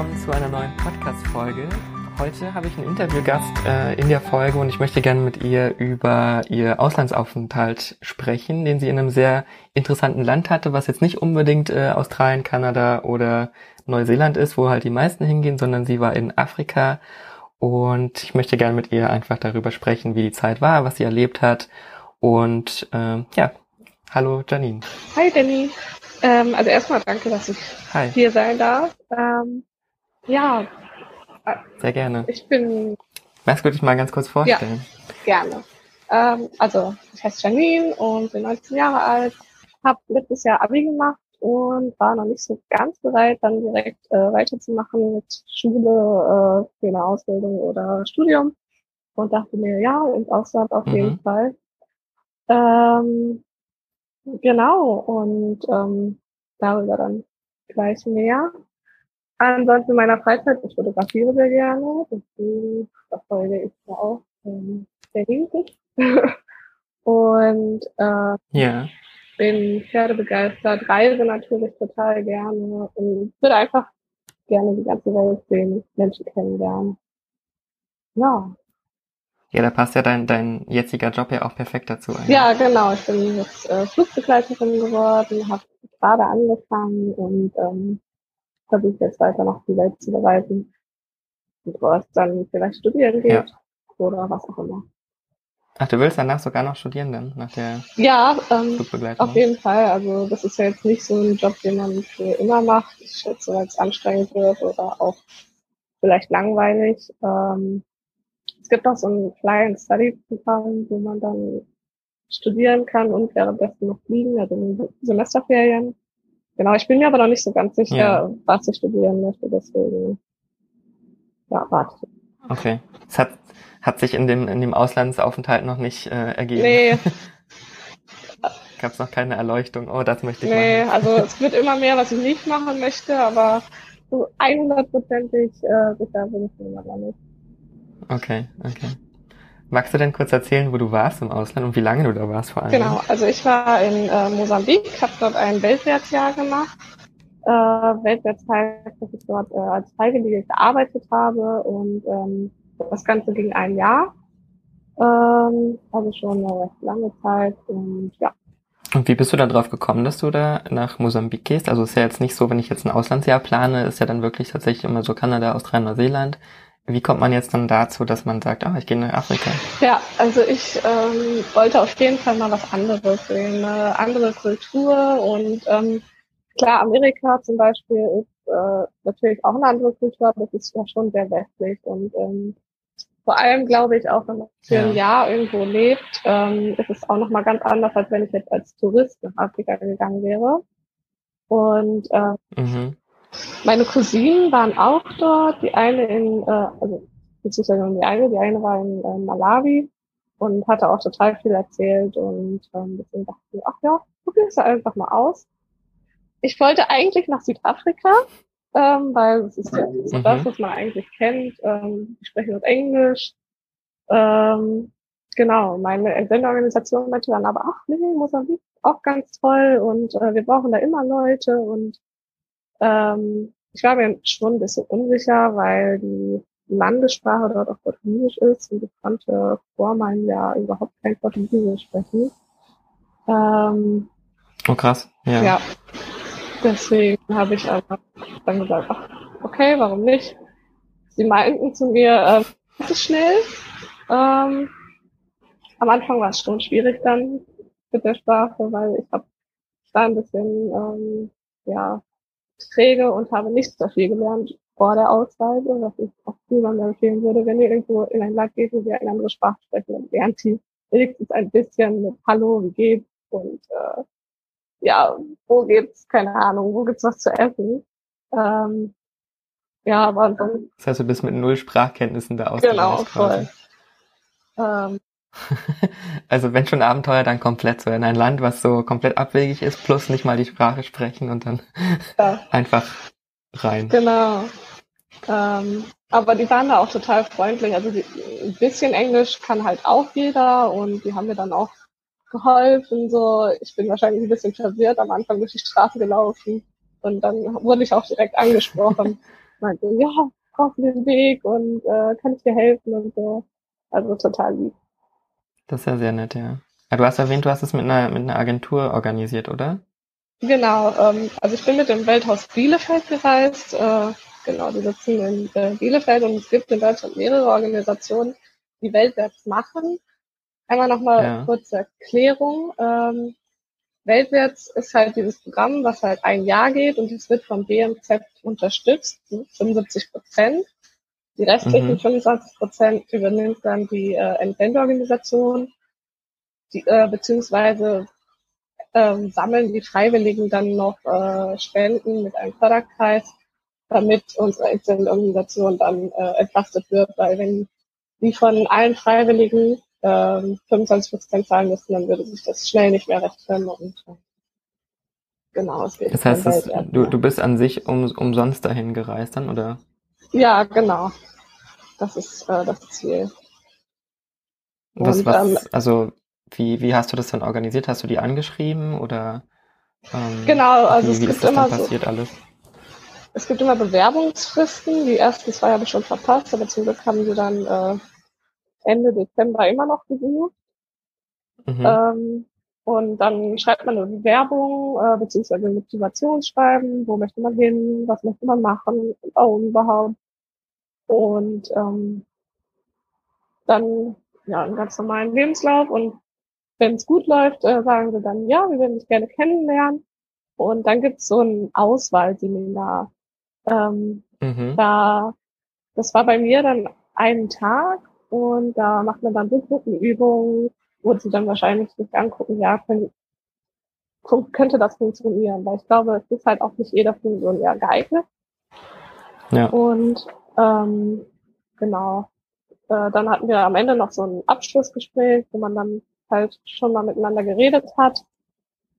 willkommen zu einer neuen Podcast-Folge. Heute habe ich einen Interviewgast äh, in der Folge und ich möchte gerne mit ihr über ihr Auslandsaufenthalt sprechen, den sie in einem sehr interessanten Land hatte, was jetzt nicht unbedingt äh, Australien, Kanada oder Neuseeland ist, wo halt die meisten hingehen, sondern sie war in Afrika und ich möchte gerne mit ihr einfach darüber sprechen, wie die Zeit war, was sie erlebt hat und äh, ja, hallo Janine. Hi Danny. Ähm, also erstmal danke, dass ich Hi. hier sein darf. Ähm, ja, Sehr gerne. ich bin Magst du dich mal ganz kurz vorstellen? gerne. Ähm, also ich heiße Janine und bin 19 Jahre alt, habe letztes Jahr Abi gemacht und war noch nicht so ganz bereit, dann direkt äh, weiterzumachen mit Schule, äh, für eine Ausbildung oder Studium und dachte mir, ja, ins Ausland auf Mhm. jeden Fall. Ähm, genau, und ähm, darüber dann gleich mehr. Ansonsten in meiner Freizeit, ich fotografiere sehr gerne, deswegen verfolge ich ja auch ähm, sehr riesig. und äh, Ja. bin pferdebegeistert, reise natürlich total gerne und würde einfach gerne die ganze Welt sehen, Menschen kennenlernen. Ja, Ja, da passt ja dein, dein jetziger Job ja auch perfekt dazu. eigentlich. ja genau. Ich bin jetzt äh, Flugbegleiterin geworden, habe gerade angefangen und ähm, versuche jetzt weiter noch die Welt zu bereisen. Und was dann vielleicht studieren geht Ja. oder was auch immer. Ach, du willst danach sogar noch studieren dann, nach der Ja, ähm? Auf jeden Fall. Also das ist ja jetzt nicht so ein Job, den man für immer macht. Ich schätze, weil es anstrengend wird oder auch vielleicht langweilig. Ähm, es gibt auch so ein Fly-and-Study-Programm, wo man dann studieren kann und währenddessen noch fliegen, also in Semesterferien. Genau, ich bin mir aber noch nicht so ganz sicher, Ja. was ich studieren möchte, deswegen ja, warte. Okay. Es hat, hat sich in dem, in dem Auslandsaufenthalt noch nicht äh, ergeben. Nee, Gab es noch keine Erleuchtung. Oh, das möchte ich nee, machen. also es wird immer mehr, was ich nicht machen möchte, aber so 100%ig äh, sicher bin ich mir noch nicht. Okay, okay. Magst du denn kurz erzählen, wo du warst im Ausland und wie lange du da warst vor allem? Genau, also ich war in äh, Mosambik, habe dort ein Weltwärtsjahr gemacht. Äh, Weltwärts heißt, dass ich dort äh, als Freiwillige gearbeitet habe und ähm, das Ganze ging ein Jahr. Ähm, also schon eine recht lange Zeit und ja. Und wie bist du da drauf gekommen, dass du da nach Mosambik gehst? Also ist ja jetzt nicht so, wenn ich jetzt ein Auslandsjahr plane, ist ja dann wirklich tatsächlich immer so Kanada, Australien, Neuseeland. Wie kommt man jetzt dann dazu, dass man sagt, ah, ich gehe nach Afrika? Ja, also ich ähm, wollte auf jeden Fall mal was anderes sehen, eine andere Kultur und ähm, klar, Amerika zum Beispiel ist äh, natürlich auch eine andere Kultur, aber das ist ja schon sehr westlich und ähm, vor allem glaube ich auch, wenn man für ein Jahr irgendwo lebt, ähm, ist es auch nochmal ganz anders, als wenn ich jetzt als Tourist nach Afrika gegangen wäre. Und äh, Mhm. Meine Cousinen waren auch dort, die eine in, äh, also beziehungsweise die eine, die eine war in äh, Malawi und hatte auch total viel erzählt und ähm, deswegen dachte ich, mir, ach ja, probier es einfach mal aus. Ich wollte eigentlich nach Südafrika, ähm, weil es ist ja so Mhm. das, was man eigentlich kennt. Ähm, die sprechen dort Englisch. Ähm, genau, meine Entsenderorganisation meinte dann aber, ach nee, Mosambik auch ganz toll und äh, wir brauchen da immer Leute und ähm, ich war mir schon ein bisschen unsicher, weil die Landessprache dort auch Portugiesisch ist und ich konnte vor meinem Jahr überhaupt kein Portugiesisch sprechen. Ähm, Oh krass. Ja. ja. Deswegen habe ich aber dann gesagt, ach, okay, warum nicht? Sie meinten zu mir, das ist schnell. Ähm, am Anfang war es schon schwierig dann mit der Sprache, weil ich habe ich war ein bisschen ähm, ja träge und habe nicht so viel gelernt vor der Ausreise, was ich auch niemandem empfehlen würde, wenn ihr irgendwo in ein Land geht, wo wir eine andere Sprache sprechen, dann lernt die wenigstens ein bisschen mit Hallo, wie geht's und äh, ja, wo gibt's, keine Ahnung, wo gibt's was zu essen. Ähm, ja, aber ansonsten, Das heißt, du bist mit null Sprachkenntnissen da genau, ausgereist voll. Ähm, Also wenn schon Abenteuer, dann komplett so in ein Land, was so komplett abwegig ist, plus nicht mal die Sprache sprechen und dann ja, einfach rein. genau. Ähm, aber die waren da auch total freundlich. Also die, ein bisschen Englisch kann halt auch jeder und die haben mir dann auch geholfen. So, ich bin wahrscheinlich ein bisschen verwirrt am Anfang durch die Straße gelaufen und dann wurde ich auch direkt angesprochen. meinte, ja, brauchst du den Weg und äh, kann ich dir helfen und so. Also total lieb. Das ist ja sehr nett, ja. Du hast erwähnt, du hast es mit einer, mit einer Agentur organisiert, oder? Genau, ähm, also ich bin mit dem Welthaus Bielefeld gereist. Äh, genau, die sitzen in äh, Bielefeld und es gibt in Deutschland mehrere Organisationen, die Weltwärts machen. Einmal nochmal ja. kurze Erklärung. Ähm, Weltwärts ist halt dieses Programm, was halt ein Jahr geht und es wird vom BMZ unterstützt, 75 Prozent. Die restlichen mhm. 25 Prozent übernimmt dann die äh, Entwendeorganisation, die, äh, beziehungsweise ähm, sammeln die Freiwilligen dann noch äh, Spenden mit einem Förderkreis, damit unsere Organisation dann äh, entlastet wird, weil wenn die von allen Freiwilligen ähm, 25 Prozent zahlen müssten, dann würde sich das schnell nicht mehr rechtfertigen und äh, genau. Es das heißt, es, du, du bist an sich um, umsonst dahin gereist dann, oder? Ja, genau. Das ist äh, das Ziel. Und, was, ähm, also wie, wie hast du das dann organisiert? Hast du die angeschrieben oder ähm, genau, also wie, es wie gibt ist das immer dann passiert so, alles? Es gibt immer Bewerbungsfristen. Die ersten zwei habe ich schon verpasst, aber zum Glück haben sie dann äh, Ende Dezember immer noch gesucht. Mhm. Ähm, und dann schreibt man eine Bewerbung, äh, beziehungsweise ein Motivationsschreiben, wo möchte man hin, was möchte man machen, warum überhaupt. Und ähm, dann ja einen ganz normalen Lebenslauf und wenn es gut läuft, äh, sagen sie dann, ja, wir würden dich gerne kennenlernen. Und dann gibt's so ein Auswahlseminar. Ähm, mhm. Da, das war bei mir dann einen Tag und da macht man dann Buchgruppenübungen, wo sie dann wahrscheinlich sich angucken, ja, können, könnte das funktionieren, weil ich glaube, es ist halt auch nicht jeder für so ein Jahr geeignet. Ja. Und ähm, genau, äh, dann hatten wir am Ende noch so ein Abschlussgespräch, wo man dann halt schon mal miteinander geredet hat.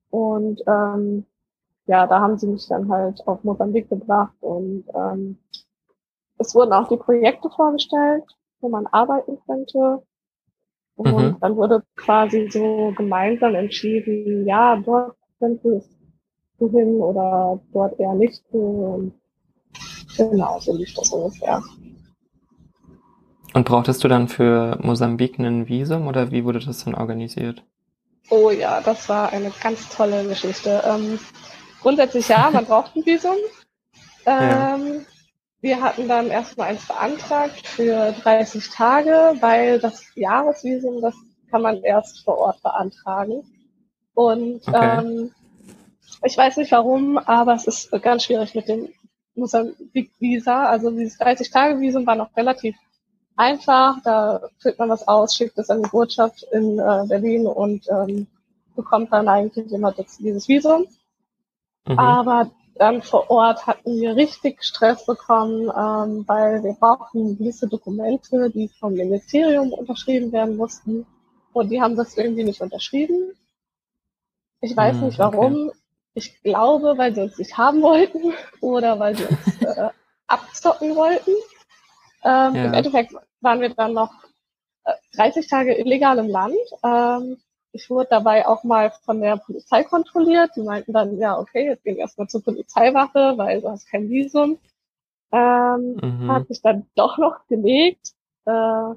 Und ähm, ja, da haben sie mich dann halt auf Mosambik gebracht und ähm, es wurden auch die Projekte vorgestellt wo man arbeiten könnte. Und mhm. dann wurde quasi so gemeinsam entschieden, ja, dort könntest du hin oder dort eher nicht. Und genau, so lief das ungefähr. Und brauchtest du dann für Mosambik ein Visum oder wie wurde das dann organisiert? Oh ja, das war eine ganz tolle Geschichte. Ähm, grundsätzlich ja, man braucht ein Visum. Ähm, wir hatten dann erstmal eins beantragt für 30 Tage, weil das Jahresvisum, das kann man erst vor Ort beantragen. Und okay. ähm, ich weiß nicht warum, aber es ist ganz schwierig mit dem Mosambik-Visa. Also dieses 30-Tage-Visum war noch relativ einfach. Da füllt man was aus, schickt es an die Botschaft in äh, Berlin und ähm, bekommt dann eigentlich immer das, dieses Visum. Mhm. Aber dann vor Ort hatten wir richtig Stress bekommen, ähm, weil wir brauchten gewisse Dokumente, die vom Ministerium unterschrieben werden mussten. Und die haben das irgendwie nicht unterschrieben. Ich weiß hm, nicht warum. Okay. Ich glaube, weil sie uns nicht haben wollten oder weil sie uns äh, abzocken wollten. Ähm, ja. Im Endeffekt waren wir dann noch äh, 30 Tage illegal im Land. Ähm, ich wurde dabei auch mal von der Polizei kontrolliert. Die meinten dann, ja, okay, jetzt gehen wir erstmal zur Polizeiwache, weil du hast kein Visum. Ähm, mhm. Hat sich dann doch noch gelegt. Äh,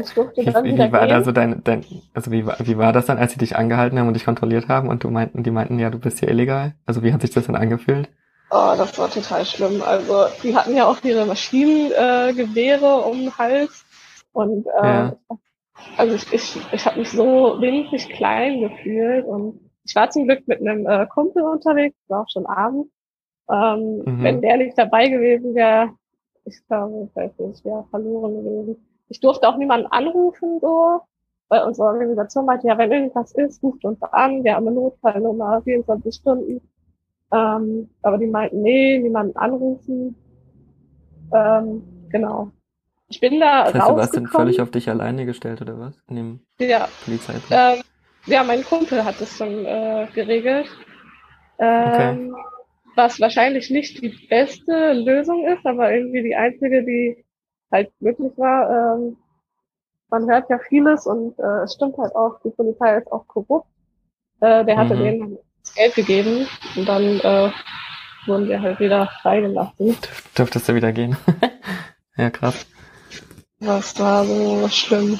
ich durfte dann wie, wieder wie war gehen. da so dein, dein, also wie, wie war das dann, als sie dich angehalten haben und dich kontrolliert haben und du meinten, die meinten, ja, du bist hier illegal? Also wie hat sich das dann angefühlt? Oh, das war total schlimm. Also die hatten ja auch ihre Maschinengewehre äh, um den Hals und äh, ja. Also ich, ich, ich habe mich so winzig klein gefühlt und ich war zum Glück mit einem äh, Kumpel unterwegs, war auch schon abends. Ähm, mhm. Wenn der nicht dabei gewesen wäre, ich glaube, ich weiß nicht, wäre verloren gewesen. Ich durfte auch niemanden anrufen, so, weil unsere Organisation meinte, ja, wenn irgendwas ist, ruft uns an, wir haben eine Notfallnummer, 24 Stunden. Ähm, aber die meinten, nee, niemanden anrufen. Ähm, genau. Ich bin da das heißt, du warst dann völlig auf dich alleine gestellt, oder was? In dem ja. Ähm, ja, mein Kumpel hat das dann äh, geregelt. Ähm, okay. Was wahrscheinlich nicht die beste Lösung ist, aber irgendwie die einzige, die halt möglich war. Ähm, man hört ja vieles und äh, es stimmt halt auch, die Polizei ist auch korrupt. Äh, der hatte mhm. denen Geld gegeben und dann äh, wurden wir halt wieder freigelassen. Dürftest du wieder gehen? ja, krass. Das war so schlimm.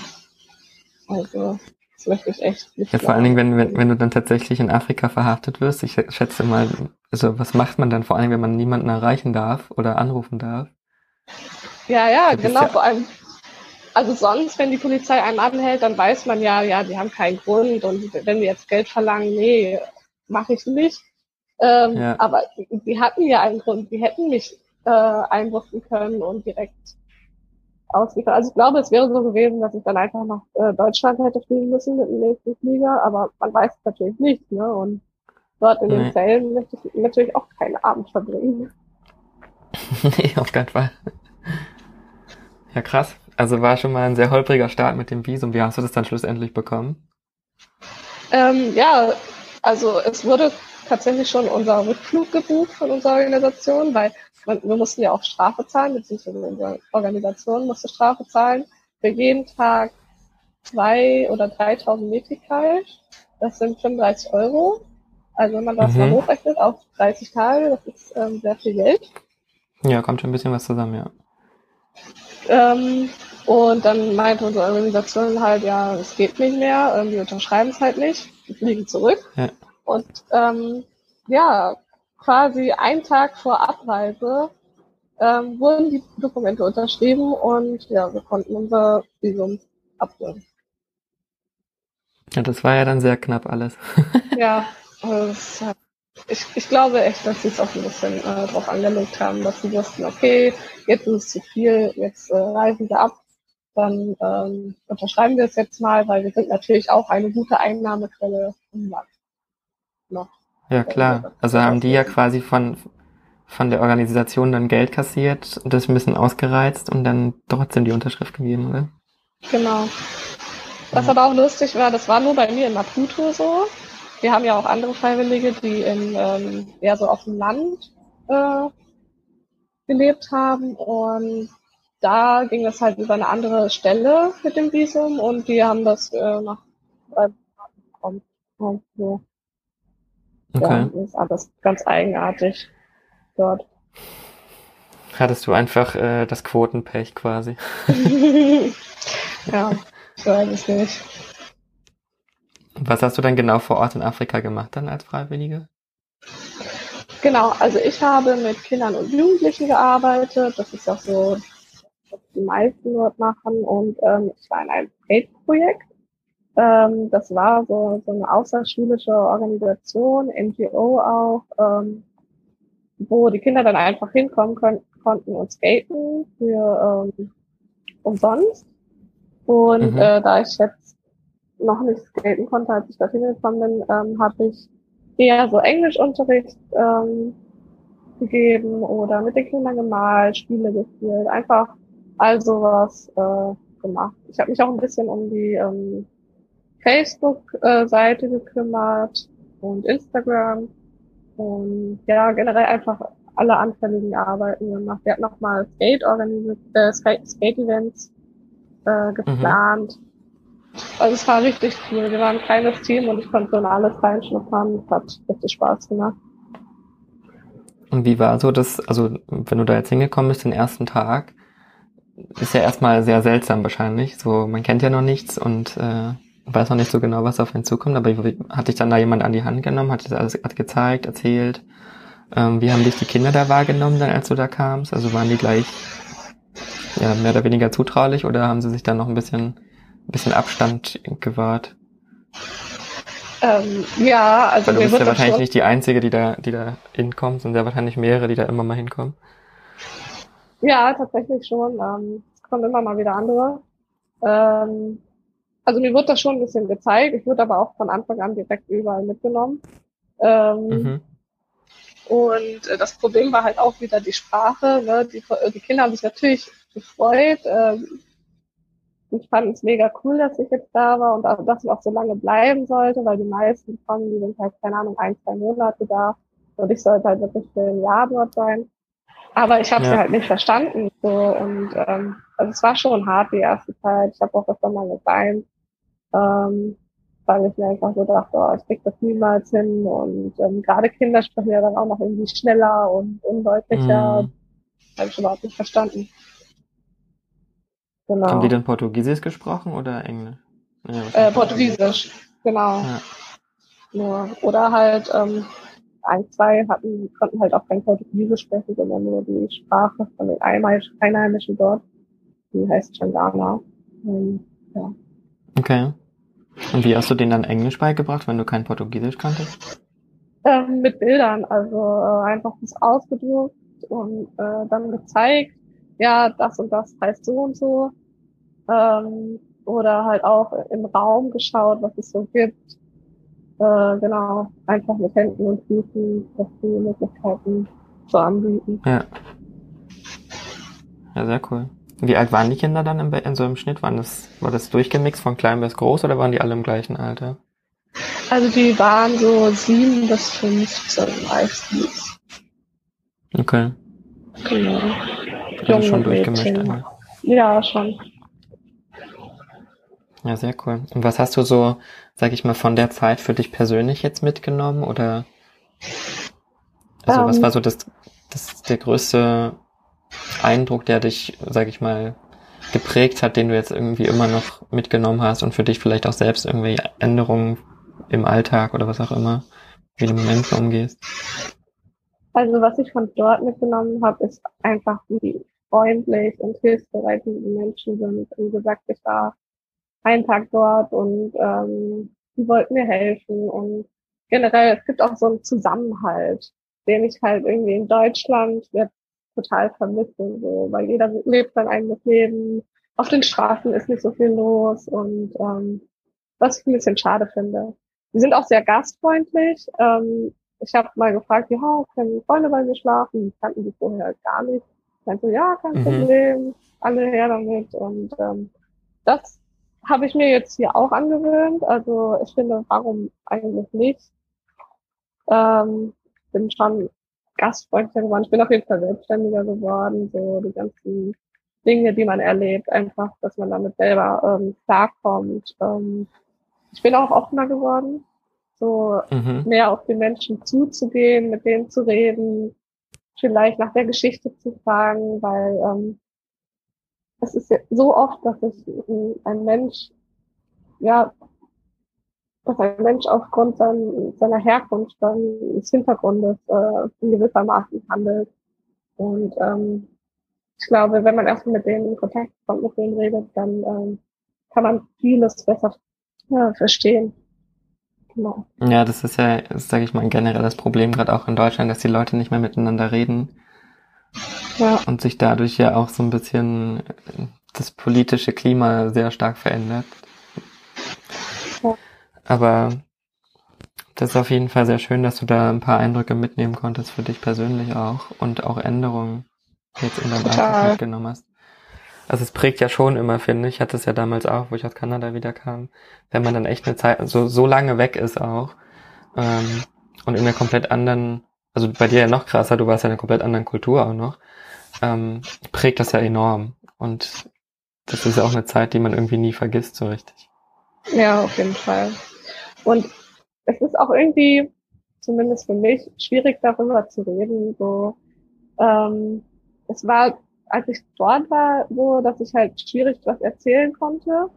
Also, das möchte ich echt nicht. Ja, vor allen Dingen, wenn, wenn, wenn du dann tatsächlich in Afrika verhaftet wirst, ich schätze mal, also was macht man dann vor allem, wenn man niemanden erreichen darf oder anrufen darf? Ja, ja, genau, ja vor allem. Also sonst, wenn die Polizei einen anhält, dann weiß man ja, ja, die haben keinen Grund und wenn die jetzt Geld verlangen, nee, mache ich nicht. Ähm, ja. Aber die hatten ja einen Grund, die hätten mich äh, einrufen können und direkt ausliefern. Also ich glaube, es wäre so gewesen, dass ich dann einfach nach äh, Deutschland hätte fliegen müssen mit dem nächsten Flieger, aber man weiß es natürlich nicht, ne? Und dort in nee. den Zellen möchte ich natürlich auch keinen Abend verbringen. nee, auf keinen Fall. Ja, krass. Also war schon mal ein sehr holpriger Start mit dem Visum. Wie hast du das dann schlussendlich bekommen? Ähm, ja, also es wurde tatsächlich schon unser Rückflug gebucht von unserer Organisation, weil wir mussten ja auch Strafe zahlen, beziehungsweise unsere Organisation musste Strafe zahlen für jeden Tag zwei oder 3.000 Metikal. Das sind 35 Euro. Also wenn man das mhm. mal hochrechnet auf 30 Tage, das ist ähm, sehr viel Geld. Ja, kommt schon ein bisschen was zusammen, ja. Ähm, und dann meinte unsere Organisation halt, ja, es geht nicht mehr, ähm, wir unterschreiben es halt nicht, wir fliegen zurück. Ja. Und ähm, ja, quasi einen Tag vor Abreise ähm, wurden die Dokumente unterschrieben und ja, wir konnten unser Visum abholen. Ja, das war ja dann sehr knapp alles. ja, also ich, ich glaube echt, dass sie es auch ein bisschen äh, drauf angelegt haben, dass sie wussten, okay, jetzt ist es zu viel, jetzt äh, reisen wir ab, dann ähm, unterschreiben wir es jetzt mal, weil wir sind natürlich auch eine gute Einnahmequelle im Land. Noch. Ja, klar. Also haben die ja quasi von, von der Organisation dann Geld kassiert, das ein bisschen ausgereizt und dann trotzdem die Unterschrift gegeben, oder? Genau. Was aber auch lustig war, das war nur bei mir in Maputo so. Wir haben ja auch andere Freiwillige, die in, ähm, eher so auf dem Land äh, gelebt haben und da ging das halt über eine andere Stelle mit dem Visum und die haben das äh, nach drei Monaten bekommen. So. Okay. Ja, ist alles ganz eigenartig dort. Hattest du einfach äh, das Quotenpech quasi? ja, ich weiß es nicht. Was hast du denn genau vor Ort in Afrika gemacht dann als Freiwillige? Genau, also ich habe mit Kindern und Jugendlichen gearbeitet. Das ist auch so, was die meisten dort machen. Und ähm, ich war in einem Skate-Projekt. Ähm, das war so, so eine außerschulische Organisation, NGO auch, ähm, wo die Kinder dann einfach hinkommen können, konnten und skaten für ähm, umsonst. Und mhm. äh, da ich jetzt noch nicht skaten konnte, als ich dorthin gekommen bin, ähm, habe ich eher so Englischunterricht ähm, gegeben oder mit den Kindern gemalt, Spiele gespielt, einfach all sowas äh, gemacht. Ich habe mich auch ein bisschen um die ähm, Facebook-Seite gekümmert und Instagram und ja, generell einfach alle anfälligen Arbeiten gemacht. Wir hatten nochmal Skate organisiert, äh, Skate-Events äh, geplant. Mhm. Also es war richtig cool. Wir waren ein kleines Team und ich konnte so in alles reinschnuppern. Es hat richtig Spaß gemacht. Und wie war so das, also wenn du da jetzt hingekommen bist, den ersten Tag, ist ja erstmal sehr seltsam wahrscheinlich. So, man kennt ja noch nichts und äh, weiß noch nicht so genau, was auf einen zukommt, aber hat dich dann da jemand an die Hand genommen, hat dir das alles gezeigt, erzählt? Ähm, wie haben dich die Kinder da wahrgenommen, dann als du da kamst? Also waren die gleich ja, mehr oder weniger zutraulich oder haben sie sich dann noch ein bisschen, ein bisschen Abstand gewahrt? Ähm, ja, also Weil du bist ja wahrscheinlich nicht die Einzige, die da, die da hinkommt, sondern sehr wahrscheinlich mehrere, die da immer mal hinkommen. Ja, tatsächlich schon. Ähm, es kommen immer mal wieder andere. Ähm, also mir wird das schon ein bisschen gezeigt. Ich wurde aber auch von Anfang an direkt überall mitgenommen. Ähm, mhm. Und äh, das Problem war halt auch wieder die Sprache. Ne? Die, die Kinder haben sich natürlich gefreut. Ähm, ich fand es mega cool, dass ich jetzt da war und auch, dass ich auch so lange bleiben sollte, weil die meisten kommen, die sind halt, keine Ahnung, ein, zwei Monate da. Und ich sollte halt wirklich für ein Jahr dort sein. Aber ich habe ja. sie halt nicht verstanden. So und ähm, also es war schon hart die erste Zeit. Ich habe auch öfter mal geweint. Ähm, weil ich mir einfach so dachte, oh, ich krieg das niemals hin und ähm, gerade Kinder sprechen ja dann auch noch irgendwie schneller und undeutlicher. Mm. Habe ich überhaupt nicht verstanden. Genau. Haben die dann Portugiesisch gesprochen oder Englisch? Ja, äh, Portugiesisch, genau. Ja. Nur, oder halt ähm, ein, zwei hatten, konnten halt auch kein Portugiesisch sprechen, sondern nur die Sprache von den Einheimischen dort. Die heißt Changana. Ähm, ja. Okay. Und wie hast du denen dann Englisch beigebracht, wenn du kein Portugiesisch kanntest? Ähm, mit Bildern, also äh, einfach das ausgedruckt und äh, dann gezeigt, ja, das und das heißt so und so. Ähm, oder halt auch im Raum geschaut, was es so gibt. Äh, genau, einfach mit Händen und Füßen, dass die Möglichkeiten zu anbieten. Ja. Ja, sehr cool. Wie alt waren die Kinder dann in, in so einem Schnitt? Waren das, war das durchgemixt von klein bis groß oder waren die alle im gleichen Alter? Also die waren so sieben bis fünfzehn meistens. Okay. Genau. Also schon durchgemischt. Mädchen. Ja, schon. Ja, sehr cool. Und was hast du so, sag ich mal, von der Zeit für dich persönlich jetzt mitgenommen? Oder also um, was ähm. war so das, das der größte Eindruck, der dich, sag ich mal, geprägt hat, den du jetzt irgendwie immer noch mitgenommen hast und für dich vielleicht auch selbst irgendwie Änderungen im Alltag oder was auch immer, wie du mit Menschen umgehst? Also was ich von dort mitgenommen habe, ist einfach, wie freundlich und hilfsbereit die Menschen sind. Wie gesagt, ich war einen Tag dort und ähm, die wollten mir helfen und generell, es gibt auch so einen Zusammenhalt, den ich halt irgendwie in Deutschland jetzt total vermisse, so, weil jeder lebt sein eigenes Leben. Auf den Straßen ist nicht so viel los und ähm, was ich ein bisschen schade finde. Die sind auch sehr gastfreundlich. Ähm, ich habe mal gefragt, ja, können Freunde bei mir schlafen? Die kannten die vorher gar nicht. Ich meinte so, ja, kein mhm. Problem, alle her damit. Und ähm, das habe ich mir jetzt hier auch angewöhnt. Also ich finde, warum eigentlich nicht? Ähm, bin schon gastfreundlicher geworden. Ich bin auf jeden Fall selbstständiger geworden. So die ganzen Dinge, die man erlebt, einfach, dass man damit selber ähm, klarkommt. Ähm, ich bin auch offener geworden, so mhm. mehr auf die Menschen zuzugehen, mit denen zu reden, vielleicht nach der Geschichte zu fragen, weil ähm, es ist ja so oft, dass sich ein Mensch, ja, dass ein Mensch aufgrund sein, seiner Herkunft, seines Hintergrundes äh, in gewissermaßen handelt. Und ähm, ich glaube, wenn man erstmal mit denen in Kontakt kommt, mit denen redet, dann ähm, kann man vieles besser ja, verstehen. Genau. Ja, das ist ja, sage ich mal, ein generelles Problem, gerade auch in Deutschland, dass die Leute nicht mehr miteinander reden. Ja. Und sich dadurch ja auch so ein bisschen das politische Klima sehr stark verändert. Aber das ist auf jeden Fall sehr schön, dass du da ein paar Eindrücke mitnehmen konntest für dich persönlich auch und auch Änderungen jetzt in deinem Alltag mitgenommen hast. Also es prägt ja schon immer, finde ich. Ich hatte es ja damals auch, wo ich aus Kanada wieder kam, wenn man dann echt eine Zeit, so, so lange weg ist auch ähm, und in einer komplett anderen, also bei dir ja noch krasser, du warst ja in einer komplett anderen Kultur auch noch, ähm, prägt das ja enorm. Und das ist ja auch eine Zeit, die man irgendwie nie vergisst so richtig. Ja, auf jeden Fall. Und es ist auch irgendwie, zumindest für mich, schwierig darüber zu reden. So, ähm, es war, als ich dort war, so, dass ich halt schwierig was erzählen konnte.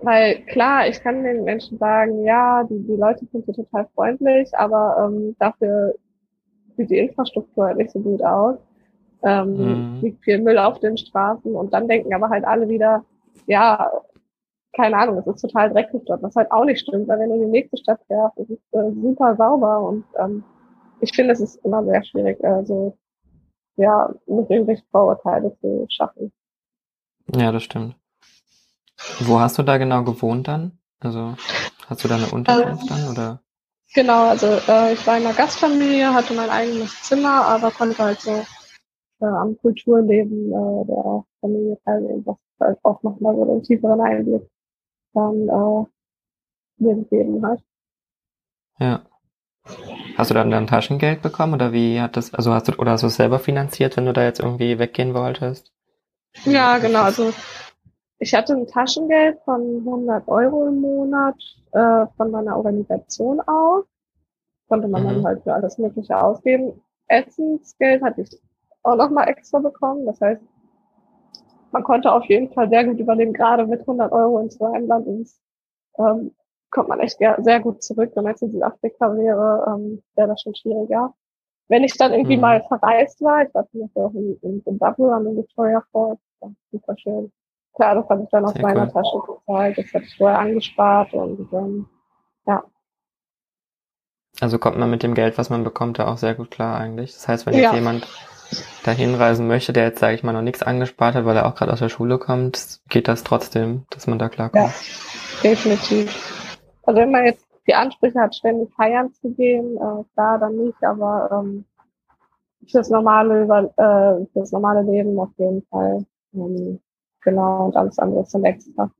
Weil klar, ich kann den Menschen sagen, ja, die, die Leute sind hier total freundlich, aber ähm, dafür sieht die Infrastruktur halt nicht so gut aus. Ähm, mhm. Liegt viel Müll auf den Straßen und dann denken aber halt alle wieder, ja, keine Ahnung, es ist total dreckig dort, was halt auch nicht stimmt, weil wenn du in die nächste Stadt fährst, es ist äh, super sauber und ähm, ich finde, es ist immer sehr schwierig, äh, so ja, mit irgendwelchen Vorurteile zu schaffen. Ja, das stimmt. Wo hast du da genau gewohnt dann? Also hast du da eine Unterkunft ähm, dann oder? Genau, also äh, ich war in einer Gastfamilie, hatte mein eigenes Zimmer, aber konnte halt so äh, am Kulturleben äh, der Familie teilnehmen, was halt auch nochmal so einen tieferen Einblick dann äh, mir gegeben hat. Ja. Hast du dann dann Taschengeld bekommen oder wie hat das, also hast du, oder hast du es selber finanziert, wenn du da jetzt irgendwie weggehen wolltest? Ja, genau, also ich hatte ein Taschengeld von 100 Euro im Monat äh, von meiner Organisation aus. Konnte man mhm. dann halt für alles Mögliche ausgeben. Essensgeld hatte ich auch nochmal extra bekommen. Das heißt, man konnte auf jeden Fall sehr gut überleben, gerade mit 100 Euro in so einem Land ist, ähm, kommt man echt sehr gut zurück. Wenn man jetzt in Südafrika wäre, ähm, wäre das schon schwieriger. Wenn ich dann irgendwie mhm. mal verreist war, ich war zum Beispiel auch in, in Zimbabwe an der Victoria Falls, das super schön. Klar, das habe ich dann aus sehr meiner cool. Tasche gezahlt, das hatte ich vorher angespart und ähm, ja. Also kommt man mit dem Geld, was man bekommt, da auch sehr gut klar eigentlich. Das heißt, wenn jetzt ja. jemand dahin reisen möchte, der jetzt, sage ich mal, noch nichts angespart hat, weil er auch gerade aus der Schule kommt, geht das trotzdem, dass man da klarkommt. Ja, definitiv. Also wenn man jetzt die Ansprüche hat, ständig feiern zu gehen, äh, klar, dann nicht, aber ähm, fürs normale, äh, fürs normale Leben auf jeden Fall. Ähm, genau, und alles andere ist dann extra.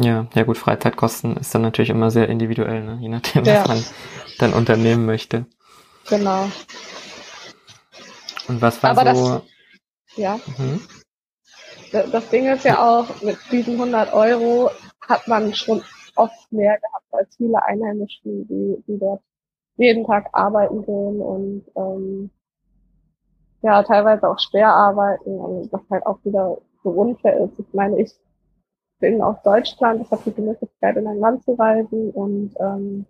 Ja, ja gut, Freizeitkosten ist dann natürlich immer sehr individuell, ne? je nachdem, ja. was man dann unternehmen möchte. Genau. Und was war Aber so? Das, ja. Mhm. Das Ding ist ja auch, mit diesen 100 Euro hat man schon oft mehr gehabt als viele Einheimischen, die, die dort jeden Tag arbeiten gehen und ähm, ja, teilweise auch schwer arbeiten und was halt auch wieder so unfair ist. Ich meine, ich bin aus Deutschland, ich habe die Möglichkeit, in ein Land zu reisen und ähm,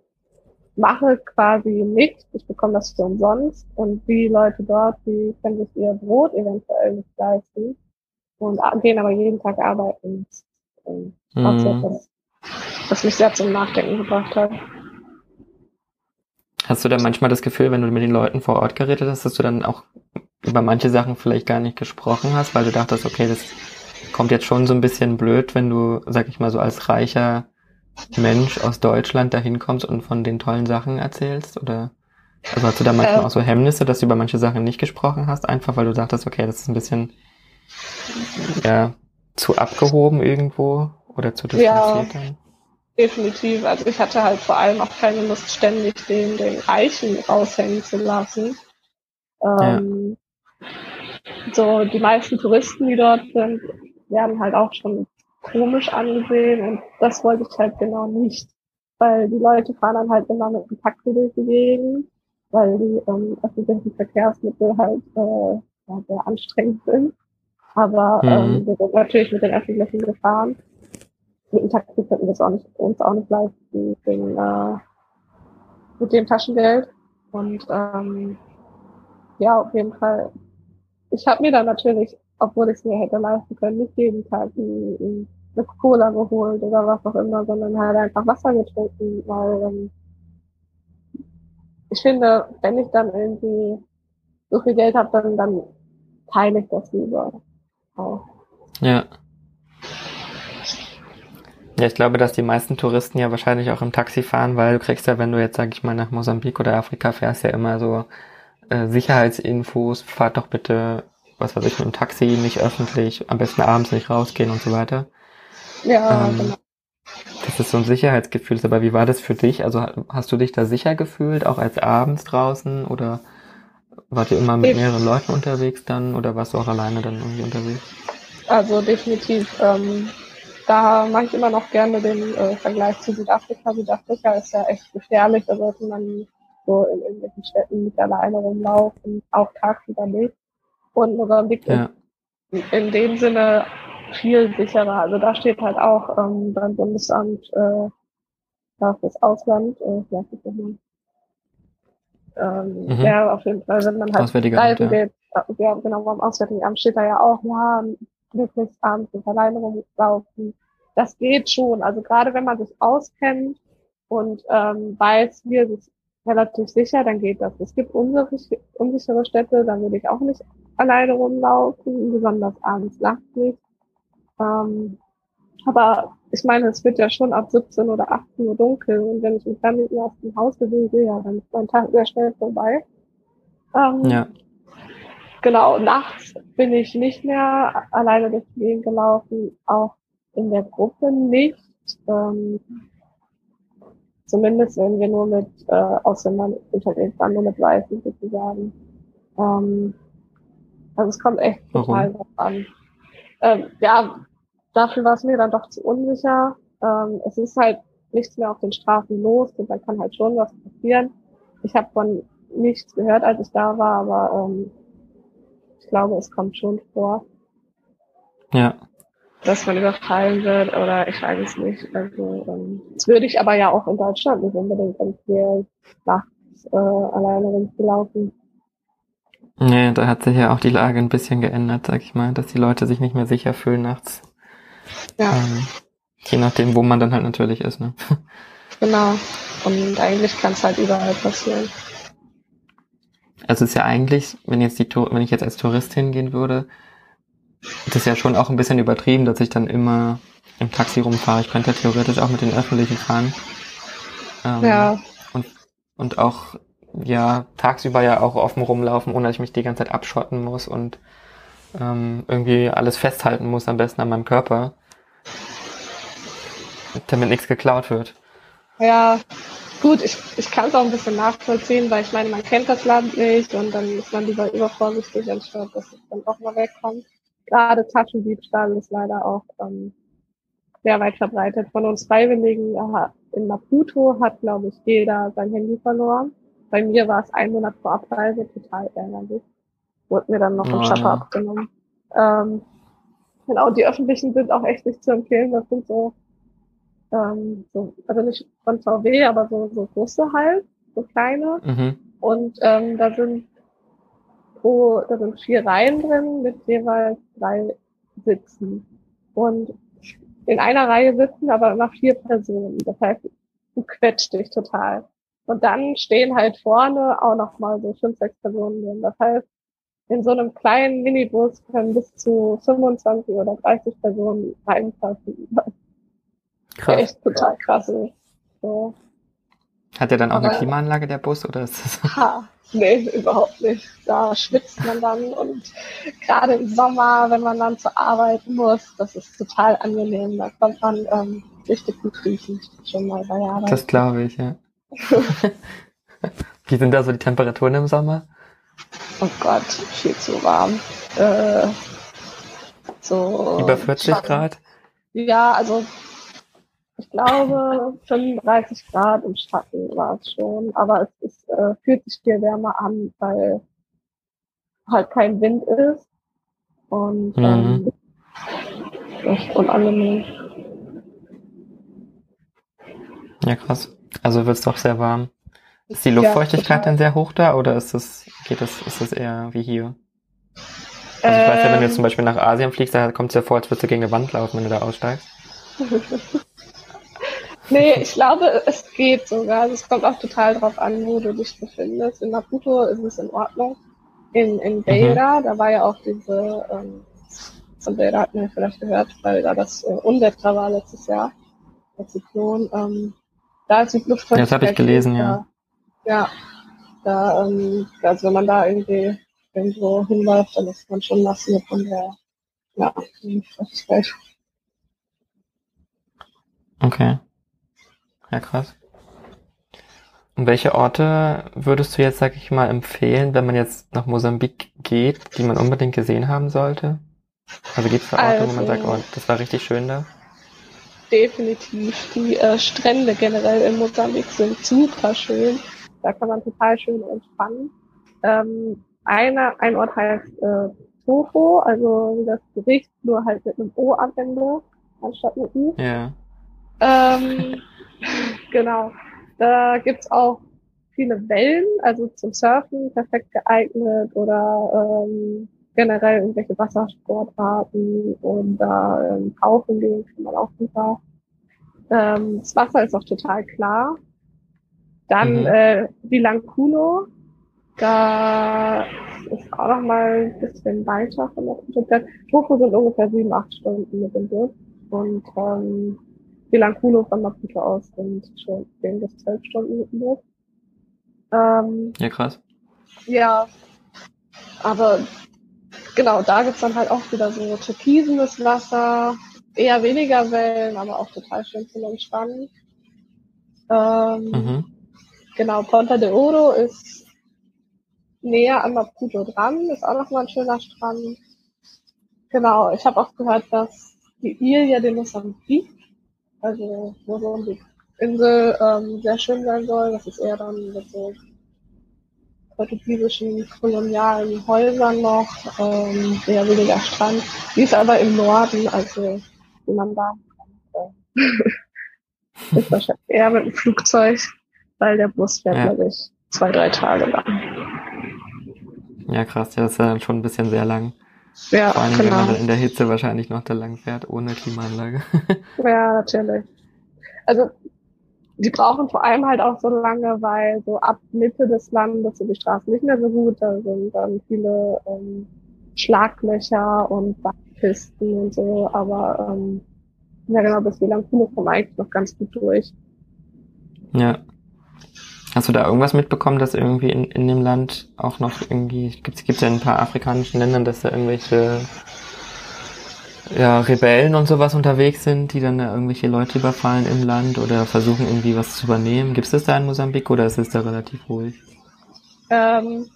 mache quasi nichts, ich bekomme das für umsonst und die Leute dort, die können sich ihr Brot eventuell nicht leisten und gehen aber jeden Tag arbeiten. Und mhm. auch so etwas, was mich sehr zum Nachdenken gebracht hat. Hast du dann manchmal das Gefühl, wenn du mit den Leuten vor Ort geredet hast, dass du dann auch über manche Sachen vielleicht gar nicht gesprochen hast, weil du dachtest, okay, das kommt jetzt schon so ein bisschen blöd, wenn du, sag ich mal, so als reicher Mensch aus Deutschland dahin kommst und von den tollen Sachen erzählst? Oder also hast du da manchmal äh, auch so Hemmnisse, dass du über manche Sachen nicht gesprochen hast, einfach weil du dachtest, okay, das ist ein bisschen ja, zu abgehoben irgendwo oder zu distanziert ja, Definitiv. Also ich hatte halt vor allem auch keine Lust, ständig den, den Reichen raushängen zu lassen. Ähm, ja. So, die meisten Touristen, die dort sind, werden halt auch schon komisch angesehen und das wollte ich halt genau nicht. Weil die Leute fahren dann halt immer mit dem Taxi durch die Gegend, weil die ähm, öffentlichen Verkehrsmittel halt äh, ja, sehr anstrengend sind. Aber mhm. ähm, wir sind natürlich mit den öffentlichen gefahren. Mit dem Taxi könnten wir es auch nicht, uns auch nicht leisten, den, äh, mit dem Taschengeld. Und ähm, ja, auf jeden Fall. Ich habe mir dann natürlich, obwohl ich es mir hätte leisten können, nicht jeden Tag ein, eine Cola geholt oder was auch immer, sondern halt einfach Wasser getrunken, weil ähm, ich finde, wenn ich dann irgendwie so viel Geld habe, dann, dann teile ich das lieber auch. Ja. Ja, ich glaube, dass die meisten Touristen ja wahrscheinlich auch im Taxi fahren, weil du kriegst ja, wenn du jetzt, sag ich mal, nach Mosambik oder Afrika fährst, ja immer so äh, Sicherheitsinfos, fahrt doch bitte, was weiß ich, mit dem Taxi, nicht öffentlich, am besten abends nicht rausgehen und so weiter. Ja, ähm, genau. Dass es so ein Sicherheitsgefühl ist, aber wie war das für dich? Also hast du dich da sicher gefühlt, auch als abends draußen oder wart ihr immer mit ich, mehreren Leuten unterwegs dann oder warst du auch alleine dann irgendwie unterwegs? Also definitiv. Ähm, da mache ich immer noch gerne den äh, Vergleich zu Südafrika. Südafrika ist ja echt gefährlich, da sollte man so in irgendwelchen Städten nicht alleine rumlaufen, auch tagsüber nicht. Und Mosambik ja. in dem Sinne viel sicherer. Also da steht halt auch ähm, beim Bundesamt äh, fürs Ausland, äh, ja, mal. Ähm, mhm. Ja, auf jeden Fall, wenn man halt geht, ja. Äh, ja, genau, beim Auswärtigen Amt steht da ja auch, ja, wirklich abends und alleine rumlaufen. Das geht schon. Also gerade wenn man sich auskennt und ähm, weiß, hier ist es relativ sicher, dann geht das. Es gibt unsichere, Städte, da würde ich auch nicht alleine rumlaufen, besonders abends, nachts nicht. Ähm, aber ich meine, es wird ja schon ab 17 oder 18 Uhr dunkel und wenn ich mich dann nicht aus dem Haus bewege, ja, dann ist mein Tag sehr schnell vorbei. Ähm, ja. Genau, nachts bin ich nicht mehr alleine durch die Gegend gelaufen, auch in der Gruppe nicht. Ähm, zumindest wenn wir nur mit äh, Ausländern unterwegs waren, nur mit Weißen sozusagen. Ähm, also es kommt echt total drauf an ähm, ja, dafür war es mir dann doch zu unsicher. Ähm, es ist halt nichts mehr auf den Straßen los und da kann halt schon was passieren. Ich habe von nichts gehört, als ich da war, aber ähm, ich glaube, es kommt schon vor. Ja. Dass man überfallen wird oder ich weiß es nicht. Also ähm, das würde ich aber ja auch in Deutschland nicht unbedingt empfehlen, nachts äh, alleine rumzulaufen. Nee, da hat sich ja auch die Lage ein bisschen geändert, sag ich mal, dass die Leute sich nicht mehr sicher fühlen nachts. Ja. Ähm, je nachdem, wo man dann halt natürlich ist, ne? Genau. Und eigentlich kann es halt überall passieren. Also es ist ja eigentlich, wenn jetzt die Tour, wenn ich jetzt als Tourist hingehen würde, das ist ja schon auch ein bisschen übertrieben, dass ich dann immer im Taxi rumfahre. Ich könnte ja theoretisch auch mit den öffentlichen fahren. Ähm, Ja, Und, und auch, ja, tagsüber ja auch offen rumlaufen, ohne dass ich mich die ganze Zeit abschotten muss und ähm, irgendwie alles festhalten muss, am besten an meinem Körper, damit nichts geklaut wird. ja. Gut, ich, ich kann es auch ein bisschen nachvollziehen, weil ich meine, man kennt das Land nicht und dann ist man lieber übervorsichtig, anstatt dass es dann auch mal wegkommt. Gerade Taschendiebstahl ist leider auch ähm, sehr weit verbreitet. Von uns Freiwilligen in Maputo hat, glaube ich, jeder sein Handy verloren. Bei mir war es ein Monat vor Abreise, total ärgerlich. Wurde mir dann noch Oh, Schapper ja. abgenommen. Ähm, genau, die öffentlichen sind auch echt nicht zu empfehlen. Das sind so, ähm, so also nicht von VW, aber so, so große halt, so kleine. Mhm. Und ähm, da sind pro, da sind vier Reihen drin mit jeweils drei Sitzen. Und in einer Reihe sitzen aber immer vier Personen. Das heißt, du quetscht dich total. Und dann stehen halt vorne auch noch mal so fünf, sechs Personen drin. Das heißt, in so einem kleinen Minibus können bis zu 25 oder 30 Personen reinpassen. Krass. echt total krass. So. Hat der dann auch eine Aber- Klimaanlage, der Bus, oder ist das? Ha, nee, überhaupt nicht. Da schwitzt man dann und gerade im Sommer, wenn man dann zur Arbeit muss, das ist total angenehm. Da kommt man ähm, richtig gut riechen, schon mal bei der Arbeit. Das glaube ich, ja. Wie sind da so die Temperaturen im Sommer? oh Gott, viel zu warm. Äh, so Über 40 Schatten. Grad? Ja, also ich glaube 35 Grad im Schatten war es schon, aber es ist, äh, fühlt sich viel wärmer an, weil halt kein Wind ist und ähm, Mhm. echt unangenehm. Ja, krass. Also wird's doch sehr warm. Ist die Ja, Luftfeuchtigkeit total. dann sehr hoch da oder ist das, geht das, ist das eher wie hier? Also ich weiß ja, wenn du jetzt zum Ähm, Beispiel nach Asien fliegst, da kommt es ja vor, als würdest du gegen eine Wand laufen, wenn du da aussteigst. Nee, ich glaube, es geht sogar. Also es kommt auch total drauf an, wo du dich befindest. In Maputo ist es in Ordnung. In, in Beira, da war ja auch diese, ähm, von Beira hat man ja vielleicht gehört, weil da das äh, Unwetter war letztes Jahr, der Zyklon. Ähm, da ist die Luftfeuchtigkeit. Ja, das habe ich gelesen, ja. Ja, da, ähm, also wenn man da irgendwie irgendwo hinläuft, dann ist man schon nass hier von der, ja, Luftfeuchtigkeit. Okay. Ja, krass. Und welche Orte würdest du jetzt, sag ich mal, empfehlen, wenn man jetzt nach Mosambik geht, die man unbedingt gesehen haben sollte? Also gibt es da Orte, wo man Also- sagt, oh, das war richtig schön da? Definitiv. Die äh, Strände generell in Mosambik sind super schön. Da kann man total schön entspannen. Ähm, einer, ein Ort heißt äh, Tofu, also wie das Gericht, nur halt mit einem O am Ende, anstatt mit U. Ja. Ähm, genau. Da gibt's auch viele Wellen, also zum Surfen perfekt geeignet oder ähm, generell irgendwelche Wassersportarten oder ähm, tauchen gehen kann man auch super. Ähm, das Wasser ist auch total klar. Dann Mhm. äh, Vilanculo, da ist auch noch mal ein bisschen weiter von der Stadt. Tofu sind ungefähr sieben, acht Stunden mit dem Bus und ähm, Vilanculo von Maputo aus sind schon zehn bis zwölf Stunden mit dem Bus. Ähm, Ja, krass. ja, aber genau, da gibt's dann halt auch wieder so türkisenes Wasser, eher weniger Wellen, aber auch total schön zum Entspannen. Ähm, Mhm. Genau, Ponta de Oro ist näher an Maputo dran, ist auch nochmal ein schöner Strand. Genau, ich habe auch gehört, dass die Ilha de Mozambique, also wo so die Insel ähm, sehr schön sein soll. Das ist eher dann mit so portugiesischen kolonialen Häusern noch, ähm, eher weniger Strand. Die ist aber im Norden, also wie man da äh, ist wahrscheinlich eher mit dem Flugzeug, weil der Bus fährt, ja. glaube ich, zwei, drei Tage lang. Ja, krass, ja, das ist ja dann schon ein bisschen sehr lang. Ja, Vor allem, genau. wenn man dann in der Hitze wahrscheinlich noch da lang fährt, ohne Klimaanlage. ja, natürlich. Also die brauchen vor allem halt auch so lange, weil so ab Mitte des Landes sind die Straßen nicht mehr so gut. Da sind dann viele ähm, Schlaglöcher und Backpisten und so. Aber ähm, ja genau, bis Wielankino kommen eigentlich noch ganz gut durch. Ja. Hast du da irgendwas mitbekommen, dass irgendwie in, in dem Land auch noch irgendwie, gibt es ja in ein paar afrikanischen Ländern, dass da irgendwelche ja, Rebellen und sowas unterwegs sind, die dann da irgendwelche Leute überfallen im Land oder versuchen irgendwie was zu übernehmen. Gibt es das da in Mosambik oder ist es da relativ ruhig? Ähm,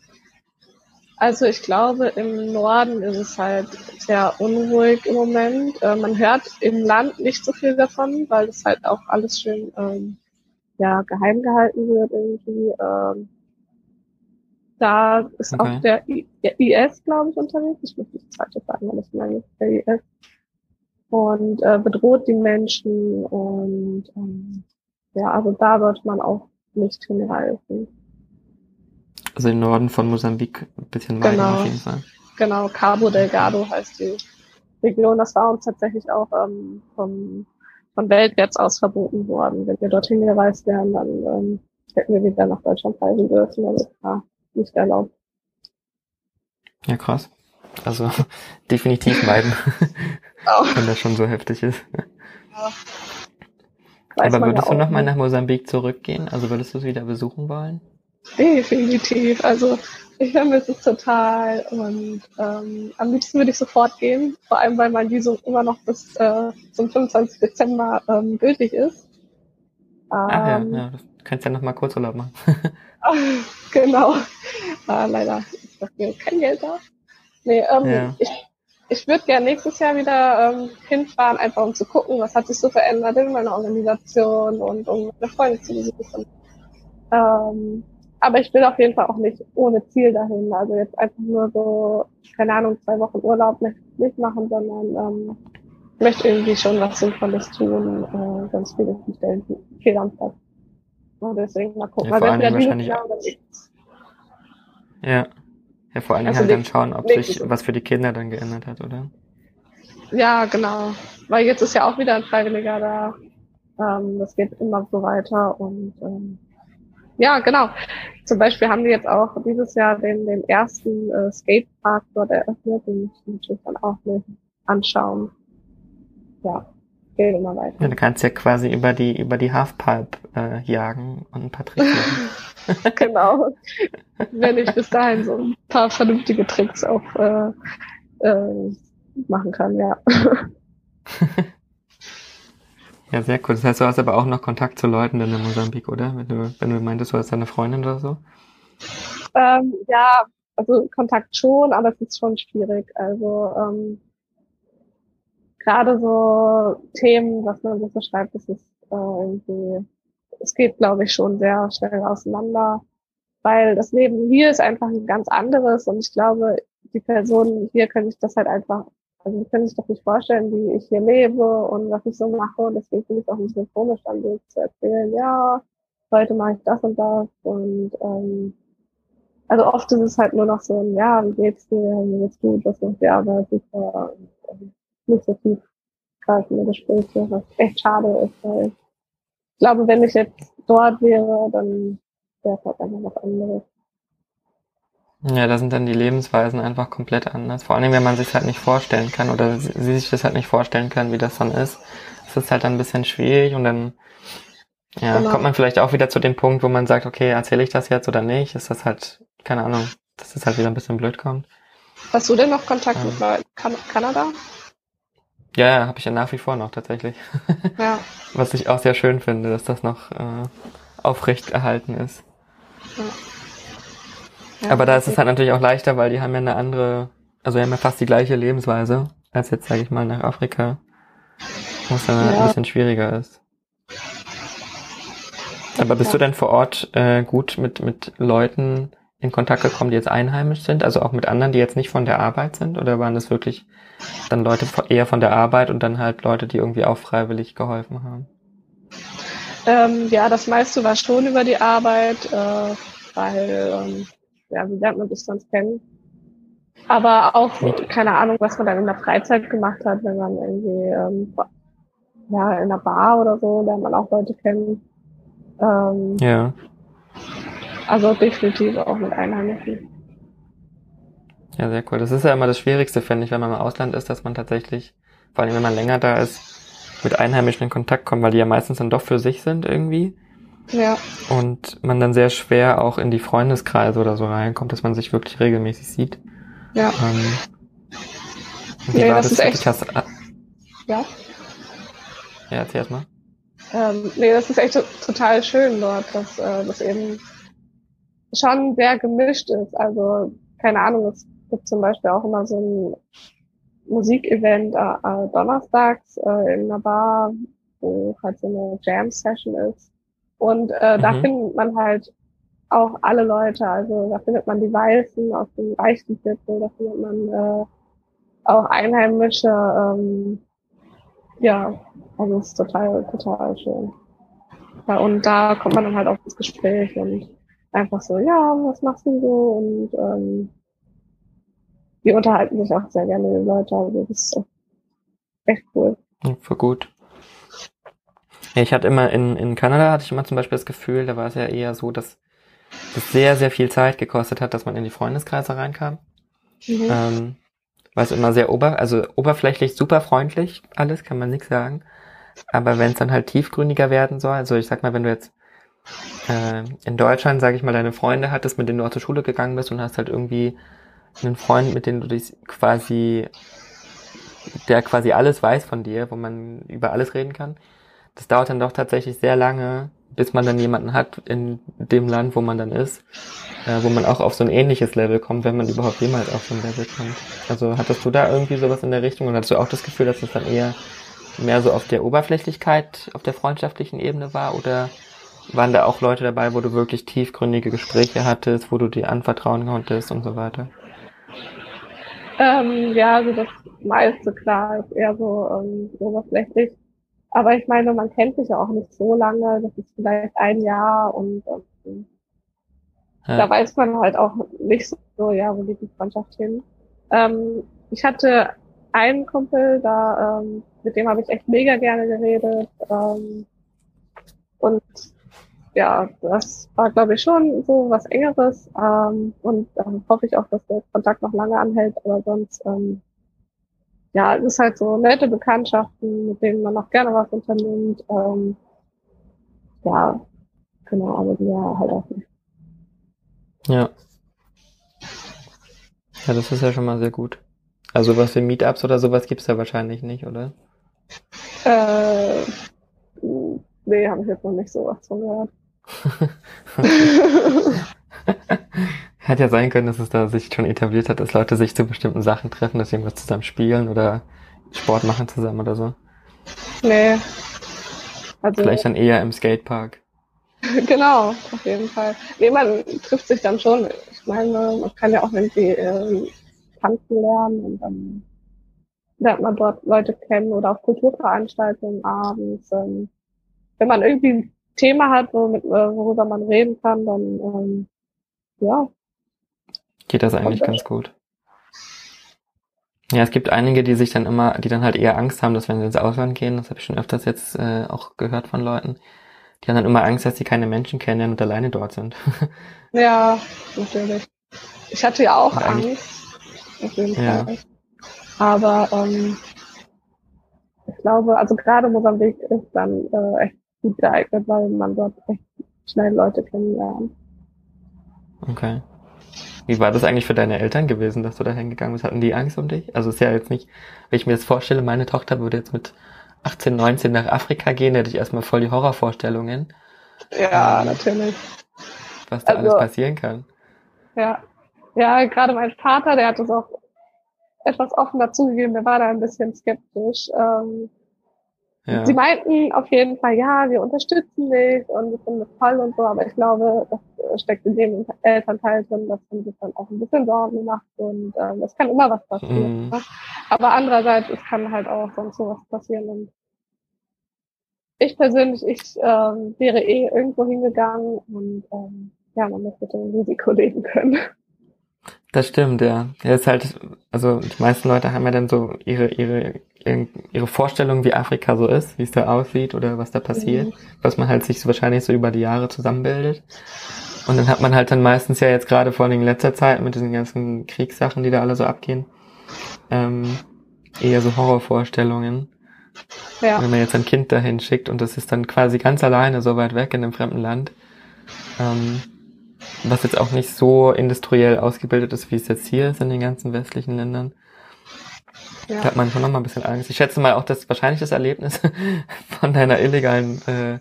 also ich glaube, im Norden ist es halt sehr unruhig im Moment. Äh, man hört im Land nicht so viel davon, weil es halt auch alles schön ähm, ja, geheim gehalten wird irgendwie. Ähm, da ist okay. auch der, I der IS, glaube ich, unterwegs. Ich muss nicht zweite sagen, weil ich meine, der IS. Und äh, bedroht die Menschen und ähm, ja, also da sollte man auch nicht hinreisen. Also im Norden von Mosambik ein bisschen weiter genau. auf jeden Fall. Genau, Cabo Delgado heißt die Region. Das war uns tatsächlich auch ähm, vom, von Weltwärts aus verboten worden. Wenn wir dorthin gereist wären, dann ähm, hätten wir wieder nach Deutschland reisen dürfen. Also das war nicht erlaubt. Ja, krass. Also definitiv meiden. Auch. Wenn das schon so heftig ist. Ja. Aber würdest ja du nochmal nach Mosambik zurückgehen? Also würdest du es wieder besuchen wollen? Definitiv. Also ich vermisse es total und ähm, am liebsten würde ich sofort gehen, vor allem weil mein Visum immer noch bis äh, zum 25. Dezember ähm, gültig ist. Ach ja, ja, du kannst ja nochmal Kurzurlaub machen. genau. Äh, leider ist dafür kein Geld da. Nee, ähm, Ja. ich, ich würde gerne nächstes Jahr wieder ähm, hinfahren, einfach um zu gucken, was hat sich so verändert in meiner Organisation und um meine Freunde zu besuchen. Ähm, aber ich will auf jeden Fall auch nicht ohne Ziel dahin. Also jetzt einfach nur so, keine Ahnung, zwei Wochen Urlaub möchte ich nicht machen, sondern ähm, möchte irgendwie schon was Sinnvolles tun. Äh, ganz viele Stellen viel am Platz. Und deswegen mal gucken. Ja, vor allen entweder Dingen dieses wahrscheinlich. Ja. Ja, vor Dingen Also halt dann schauen, ob sich was für die Kinder dann geändert hat, oder? Ja, genau. Weil jetzt ist ja auch wieder ein Freiwilliger da. Ähm, das geht immer so weiter und ähm, ja, genau. Zum Beispiel haben wir jetzt auch dieses Jahr den, den ersten äh, Skatepark dort eröffnet und ich natürlich dann auch mit anschauen. Ja, geht immer Ja, weiter. du kannst ja quasi über die über die Halfpipe äh, jagen und ein paar Tricks machen. genau. Wenn ich bis dahin so ein paar vernünftige Tricks auch äh, äh, machen kann, ja. Ja, sehr cool. Das heißt, du hast aber auch noch Kontakt zu Leuten in Mosambik, oder? Wenn du, wenn du meintest, du hast deine Freundin oder so. Ähm, ja, also Kontakt schon, aber es ist schon schwierig. Also ähm, gerade so Themen, was man so schreibt, das ist äh, irgendwie, es geht, glaube ich, schon sehr schnell auseinander, weil das Leben hier ist einfach ein ganz anderes und ich glaube, die Personen hier können sich das halt einfach, also die können sich doch nicht vorstellen, wie ich hier lebe und was ich so mache und deswegen finde ich es auch ein bisschen komisch, dann so zu erzählen, ja, heute mache ich das und das und ähm, also oft ist es halt nur noch so ein, ja, wie geht's dir, wie geht's gut, was macht die Arbeit, super, und, ähm, nicht so tief greifende Gespräche, was echt schade ist, weil ich glaube, wenn ich jetzt dort wäre, dann wäre es halt einfach was anderes. Ja, da sind dann die Lebensweisen einfach komplett anders. Vor allem, wenn man sich halt nicht vorstellen kann oder sie sich das halt nicht vorstellen können, wie das dann ist. Es ist halt dann ein bisschen schwierig und dann ja, Genau. kommt man vielleicht auch wieder zu dem Punkt, wo man sagt, okay, erzähle ich das jetzt oder nicht? Ist das halt, keine Ahnung, dass das halt wieder ein bisschen blöd kommt. Hast du denn noch Kontakt Ähm. mit Leuten? kan Kanada? Ja, ja, habe ich ja nach wie vor noch tatsächlich. Ja. Was ich auch sehr schön finde, dass das noch äh, aufrecht erhalten ist. ja. Aber da ist es halt natürlich auch leichter, weil die haben ja eine andere, also die haben ja fast die gleiche Lebensweise als jetzt, sage ich mal, nach Afrika Was dann ja. ein bisschen schwieriger ist. Aber bist ja. du denn vor Ort äh, gut mit, mit Leuten in Kontakt gekommen, die jetzt einheimisch sind? Also auch mit anderen, die jetzt nicht von der Arbeit sind? Oder waren das wirklich dann Leute eher von der Arbeit und dann halt Leute, die irgendwie auch freiwillig geholfen haben? Ähm, ja, das meiste war schon über die Arbeit, äh, weil, ähm, ja, wie lernt man sich sonst kennen? Aber auch, keine Ahnung, was man dann in der Freizeit gemacht hat, wenn man irgendwie, ähm, ja, in einer Bar oder so, lernt man auch Leute kennen. Ähm, ja. Also definitiv auch mit Einheimischen. Ja, sehr cool. Das ist ja immer das Schwierigste, finde ich, wenn man im Ausland ist, dass man tatsächlich, vor allem wenn man länger da ist, mit Einheimischen in Kontakt kommt, weil die ja meistens dann doch für sich sind irgendwie. Ja. Und man dann sehr schwer auch in die Freundeskreise oder so reinkommt, dass man sich wirklich regelmäßig sieht. Ja. Ähm, wie nee, war das? das ist echt, hast, ja. Ja, erzähl erst mal. Ähm, nee, das ist echt total schön dort, dass äh, das eben schon sehr gemischt ist. Also, keine Ahnung, es gibt zum Beispiel auch immer so ein Musikevent äh, äh, donnerstags äh, in einer Bar, wo halt so eine Jam-Session ist. Und äh, mhm. da findet man halt auch alle Leute. Also da findet man die Weißen aus dem reichen Viertel, da findet man äh, auch Einheimische. Ähm, ja, also es ist total, total schön. Ja, und da kommt man dann halt auf das Gespräch und einfach so, ja, was machst du so? Und ähm, die unterhalten sich auch sehr gerne, die Leute. Also das ist echt cool. Voll gut. Ich hatte immer in, in Kanada hatte ich immer zum Beispiel das Gefühl, da war es ja eher so, dass es sehr, sehr viel Zeit gekostet hat, dass man in die Freundeskreise reinkam. Mhm. Ähm, weil es immer sehr ober, also oberflächlich super freundlich, alles, kann man nichts sagen. Aber wenn es dann halt tiefgründiger werden soll, also ich sag mal, wenn du jetzt äh, in Deutschland, sage ich mal, deine Freunde hattest, mit denen du auch zur Schule gegangen bist und hast halt irgendwie einen Freund, mit dem du dich quasi, der quasi alles weiß von dir, wo man über alles reden kann. Das dauert dann doch tatsächlich sehr lange, bis man dann jemanden hat in dem Land, wo man dann ist, äh, wo man auch auf so ein ähnliches Level kommt, wenn man überhaupt jemals auf so ein Level kommt. Also hattest du da irgendwie sowas in der Richtung und hattest du auch das Gefühl, dass es dann eher mehr so auf der Oberflächlichkeit, auf der freundschaftlichen Ebene war oder waren da auch Leute dabei, wo du wirklich tiefgründige Gespräche hattest, wo du dir anvertrauen konntest und so weiter? Ähm, ja, also das meiste klar ist eher so ähm, oberflächlich. Aber ich meine, man kennt sich ja auch nicht so lange. Das ist vielleicht ein Jahr und ähm, ja. da weiß man halt auch nicht so, ja, wo geht die Freundschaft hin. Ähm, ich hatte einen Kumpel, da ähm, mit dem habe ich echt mega gerne geredet. Ähm, und ja, das war, glaube ich, schon so was Engeres. Ähm, und dann hoffe ich auch, dass der Kontakt noch lange anhält. Aber sonst, ähm, ja, es ist halt so nette Bekanntschaften, mit denen man noch gerne was unternimmt. Ähm, ja, genau, aber die ja halt auch nicht. Ja. Ja, das ist ja schon mal sehr gut. Also was für Meetups oder sowas gibt's da wahrscheinlich nicht, oder? Äh, nee, habe ich jetzt noch nicht so was von gehört. Hätte ja sein können, dass es da sich schon etabliert hat, dass Leute sich zu bestimmten Sachen treffen, dass sie irgendwas zusammen spielen oder Sport machen zusammen oder so. Nee. Also, Vielleicht dann eher im Skatepark. genau, auf jeden Fall. Nee, man trifft sich dann schon. Ich meine, man kann ja auch irgendwie äh, tanzen lernen und dann lernt man dort Leute kennen oder auf Kulturveranstaltungen abends. Ähm, wenn man irgendwie ein Thema hat, womit, äh, worüber man reden kann, dann ähm, ja. Geht das eigentlich ganz gut. Ja, es gibt einige, die sich dann immer, die dann halt eher Angst haben, dass wenn sie ins Ausland gehen, das habe ich schon öfters jetzt äh, auch gehört von Leuten, die haben dann immer Angst, dass sie keine Menschen kennen und alleine dort sind. ja, natürlich. Ich hatte ja auch Angst, auf jeden ja. Fall. Aber ähm, ich glaube, also gerade Mosambik ist dann äh, echt gut geeignet, weil man dort echt schnell Leute kennenlernt. Okay. Wie war das eigentlich für deine Eltern gewesen, dass du da hingegangen bist? Hatten die Angst um dich? Also ist ja jetzt nicht, wenn ich mir das vorstelle, meine Tochter würde jetzt mit 18, 19 nach Afrika gehen, hätte ich erstmal voll die Horrorvorstellungen. Ja, ähm, natürlich. Was da also, alles passieren kann. Ja. Ja, gerade mein Vater, der hat das auch etwas offen dazugegeben, der war da ein bisschen skeptisch. Ähm, ja. sie meinten auf jeden Fall, ja, wir unterstützen dich und wir finden das toll und so, aber ich glaube, das steckt in dem Elternteil drin, dass man sich dann auch ein bisschen Sorgen macht und ähm, es kann immer was passieren. Mhm. Ne? Aber andererseits, es kann halt auch sonst so was passieren und ich persönlich, ich ähm, wäre eh irgendwo hingegangen und ähm, ja, man muss mit dem Risiko leben können. Das stimmt, ja. Ja, ist halt, also die meisten Leute haben ja dann so ihre, ihre, ihre Vorstellung, wie Afrika so ist, wie es da aussieht oder was da passiert, mhm. was man halt sich so wahrscheinlich so über die Jahre zusammenbildet. Und dann hat man halt dann meistens ja jetzt gerade vor allem in letzter Zeit mit diesen ganzen Kriegssachen, die da alle so abgehen, ähm, eher so Horrorvorstellungen. Ja. Wenn man jetzt ein Kind dahin schickt und das ist dann quasi ganz alleine so weit weg in einem fremden Land, ähm, was jetzt auch nicht so industriell ausgebildet ist, wie es jetzt hier ist in den ganzen westlichen Ländern. Ja. Da hat man schon noch mal ein bisschen Angst. Ich schätze mal auch, dass wahrscheinlich das Erlebnis von deiner illegalen äh, äh,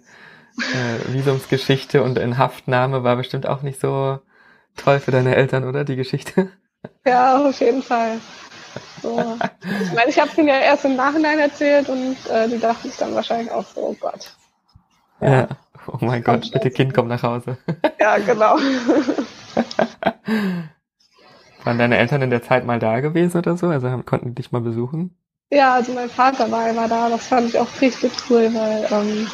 Visumsgeschichte und in Haftnahme war bestimmt auch nicht so toll für deine Eltern, oder? Die Geschichte? Ja, auf jeden Fall. So. Ich meine, ich habe es ihnen ja erst im Nachhinein erzählt und äh, die dachten sich dann wahrscheinlich auch so, oh Gott. Ja. ja. Oh mein Gott, bitte Kind, komm nach Hause. Ja, genau. Waren deine Eltern in der Zeit mal da gewesen oder so? Also konnten die dich mal besuchen? Ja, also mein Vater war immer da. Das fand ich auch richtig cool, weil ähm,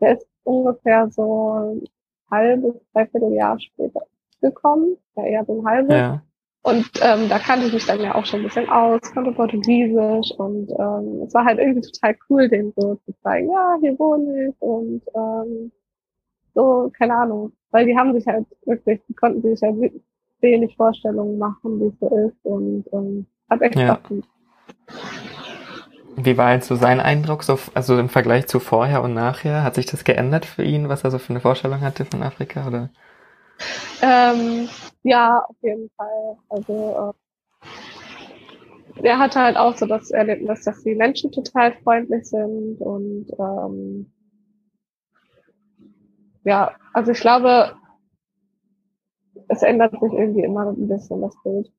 der ist ungefähr so ein halbes, dreiviertel Jahr später gekommen. Ja, eher so ein halbes. Ja. Und ähm, da kannte ich mich dann ja auch schon ein bisschen aus, konnte Portugiesisch und ähm, es war halt irgendwie total cool, dem so zu zeigen, ja, hier wohne ich und ähm, so, keine Ahnung. Weil die haben sich halt wirklich, die konnten sich halt wenig Vorstellungen machen, wie es so ist und ähm, hat echt ja. Spaß Wie war jetzt so sein Eindruck, so, also im Vergleich zu vorher und nachher? Hat sich das geändert für ihn, was er so für eine Vorstellung hatte von Afrika, oder? Ähm, ja, auf jeden Fall. Also äh, er hatte halt auch so das Erlebnis, dass die Menschen total freundlich sind und ähm, ja, also ich glaube, es ändert sich irgendwie immer ein bisschen das Bild.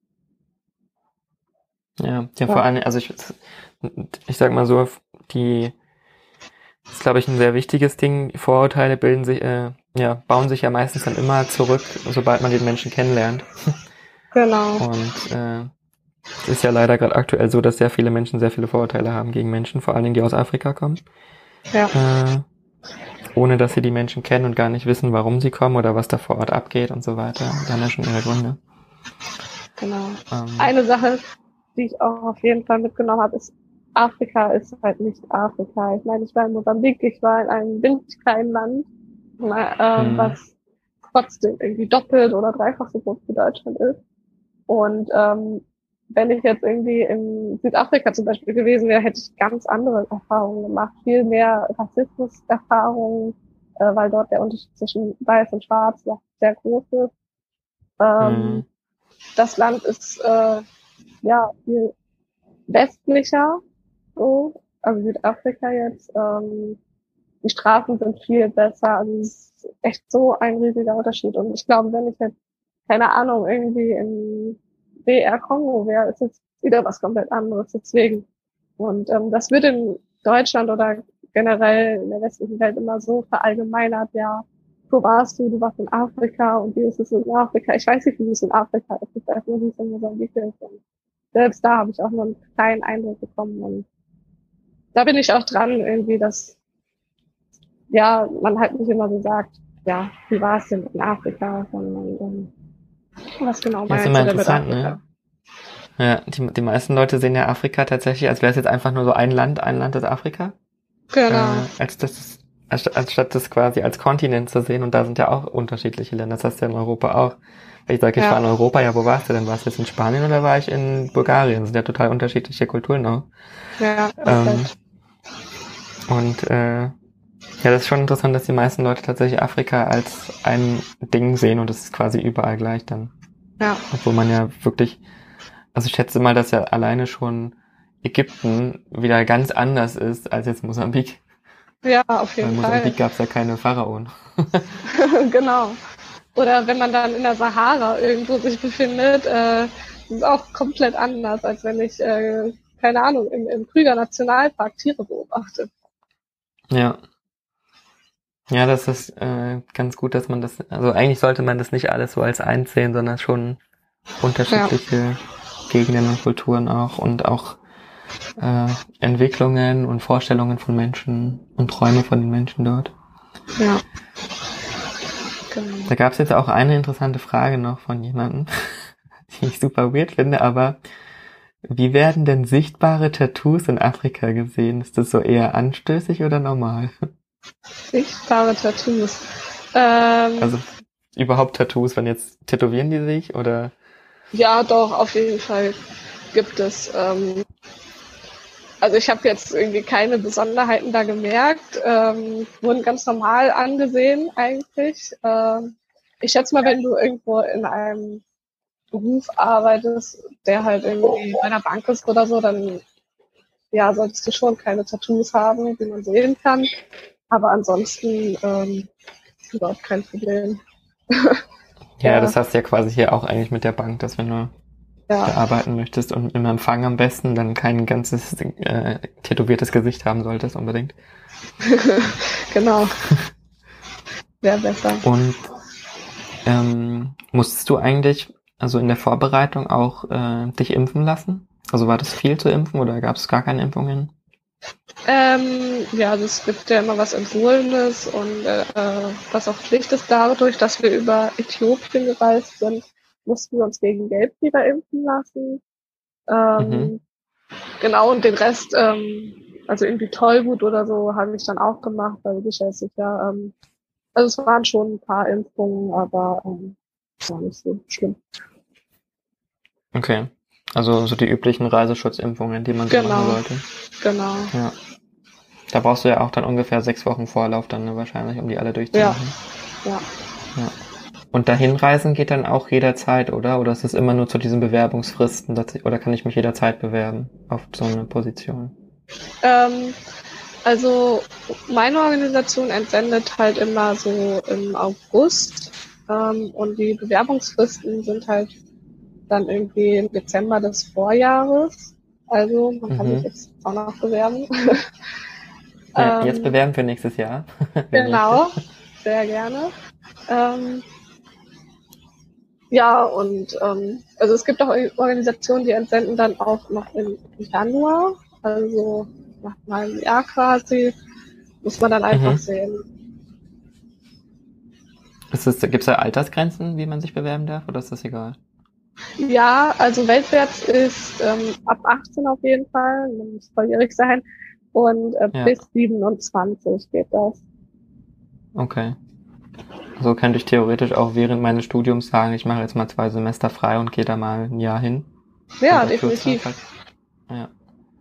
Ja, ja, vor allem, also ich, ich sag mal so, die, das ist glaube ich ein sehr wichtiges Ding. Vorurteile bilden sich, äh, ja, bauen sich ja meistens dann immer zurück, sobald man den Menschen kennenlernt. Genau. Und äh, es ist ja leider gerade aktuell so, dass sehr viele Menschen sehr viele Vorurteile haben gegen Menschen, vor allen Dingen die aus Afrika kommen. Ja. Äh, ohne dass sie die Menschen kennen und gar nicht wissen, warum sie kommen oder was da vor Ort abgeht und so weiter. Die haben ja schon ihre Gründe. Genau. Ähm, Eine Sache, die ich auch auf jeden Fall mitgenommen habe, ist, Afrika ist halt nicht Afrika. Ich meine, ich war in Mosambik, ich war in einem winzig kleinen Land, äh, hm. was trotzdem irgendwie doppelt oder dreifach so groß wie Deutschland ist. Und ähm, wenn ich jetzt irgendwie in Südafrika zum Beispiel gewesen wäre, hätte ich ganz andere Erfahrungen gemacht, viel mehr Rassismus-Erfahrungen, äh, weil dort der Unterschied zwischen Weiß und Schwarz noch sehr groß ist. Ähm, mhm. Das Land ist äh, ja viel westlicher, so, also Südafrika jetzt. Ähm, die Straßen sind viel besser, also es ist echt so ein riesiger Unterschied. Und ich glaube, wenn ich jetzt, keine Ahnung, irgendwie in BR Kongo wäre, ist jetzt wieder was komplett anderes. Deswegen. Und ähm, das wird in Deutschland oder generell in der westlichen Welt immer so verallgemeinert, ja, wo warst du? Du warst in Afrika und wie ist es in Afrika? Ich weiß nicht, wie es in Afrika ist. Ich weiß nur, wie es in Mosambik ist. Und selbst da habe ich auch nur einen kleinen Eindruck bekommen. Und da bin ich auch dran, irgendwie, dass ja, man halt nicht immer so sagt, ja, wie war es denn in Afrika, sondern ähm, was genau meinst du damit Afrika? Ne? Ja, die, die meisten Leute sehen ja Afrika tatsächlich, als wäre es jetzt einfach nur so ein Land, ein Land ist Afrika. Genau. Äh, als das, anstatt das quasi als Kontinent zu sehen und da sind ja auch unterschiedliche Länder, das hast du ja in Europa auch. Wenn ich sage, ich ja. war in Europa, ja, wo warst du denn? Warst du jetzt in Spanien oder war ich in Bulgarien? Das sind ja total unterschiedliche Kulturen auch. Ja, ähm, und äh, ja, das ist schon interessant, dass die meisten Leute tatsächlich Afrika als ein Ding sehen und es ist quasi überall gleich dann. Ja. Obwohl man ja wirklich, also ich schätze mal, dass ja alleine schon Ägypten wieder ganz anders ist als jetzt Mosambik. Ja, auf jeden Weil Fall. In Mosambik gab es ja keine Pharaonen. genau. Oder wenn man dann in der Sahara irgendwo sich befindet, äh, ist es auch komplett anders, als wenn ich, äh, keine Ahnung, im, im Krüger Nationalpark Tiere beobachte. Ja. Ja, das ist äh, ganz gut, dass man das, also eigentlich sollte man das nicht alles so als eins sehen, sondern schon unterschiedliche ja. Gegenden und Kulturen auch und auch äh, Entwicklungen und Vorstellungen von Menschen und Träume von den Menschen dort. Ja. Genau. Da gab es jetzt auch eine interessante Frage noch von jemandem, die ich super weird finde, aber wie werden denn sichtbare Tattoos in Afrika gesehen? Ist das so eher anstößig oder normal? Sichtbare Tattoos. Ähm, also überhaupt Tattoos, wenn jetzt tätowieren die sich oder? Ja, doch, auf jeden Fall gibt es. Ähm, also ich habe jetzt irgendwie keine Besonderheiten da gemerkt. Ähm, wurden ganz normal angesehen eigentlich. Ähm, ich schätze mal, wenn du irgendwo in einem Beruf arbeitest, der halt irgendwie bei einer Bank ist oder so, dann ja, solltest du schon keine Tattoos haben, die man sehen kann. Aber ansonsten ähm, überhaupt kein Problem. ja, ja, das hast du ja quasi hier auch eigentlich mit der Bank, dass wenn du ja. arbeiten möchtest und im Empfang am besten dann kein ganzes äh, tätowiertes Gesicht haben solltest unbedingt. genau. Wäre besser. Und ähm, musstest du eigentlich also in der Vorbereitung auch äh, dich impfen lassen? Also war das viel zu impfen oder gab es gar keine Impfungen? Ähm, ja, also es gibt ja immer was Empfohlenes und äh, was auch Pflicht ist dadurch, dass wir über Äthiopien gereist sind, mussten wir uns gegen Gelbfieber impfen lassen. Ähm, mhm. Genau, und den Rest, ähm, also irgendwie Tollwut oder so, habe ich dann auch gemacht, weil ich ja sicher, ähm, also es waren schon ein paar Impfungen, aber ähm, war nicht so schlimm. Okay. Also so die üblichen Reiseschutzimpfungen, die man so genau. machen sollte. Genau. Ja. Da brauchst du ja auch dann ungefähr sechs Wochen Vorlauf dann ne, wahrscheinlich, um die alle durchzumachen. Ja. ja. ja. Und dahin reisen geht dann auch jederzeit, oder? Oder ist es immer nur zu diesen Bewerbungsfristen, ich, oder kann ich mich jederzeit bewerben auf so eine Position? Ähm, also meine Organisation entsendet halt immer so im August ähm, und die Bewerbungsfristen sind halt dann irgendwie im Dezember des Vorjahres. Also man kann mhm. sich jetzt auch noch bewerben. Ja, jetzt ähm, bewerben für nächstes Jahr. genau, sehr gerne. Ähm, ja, und ähm, also es gibt auch Organisationen, die entsenden dann auch noch im Januar, also nach einem Jahr quasi, muss man dann einfach mhm. sehen. Gibt es da Altersgrenzen, wie man sich bewerben darf, oder ist das egal? Ja, also weltwärts ist ähm, ab 18 auf jeden Fall, man muss volljährig sein, und äh, ja. bis 27 geht das. Okay. Also könnte ich theoretisch auch während meines Studiums sagen, ich mache jetzt mal zwei Semester frei und gehe da mal ein Jahr hin. Ja, definitiv. Halt. Ja.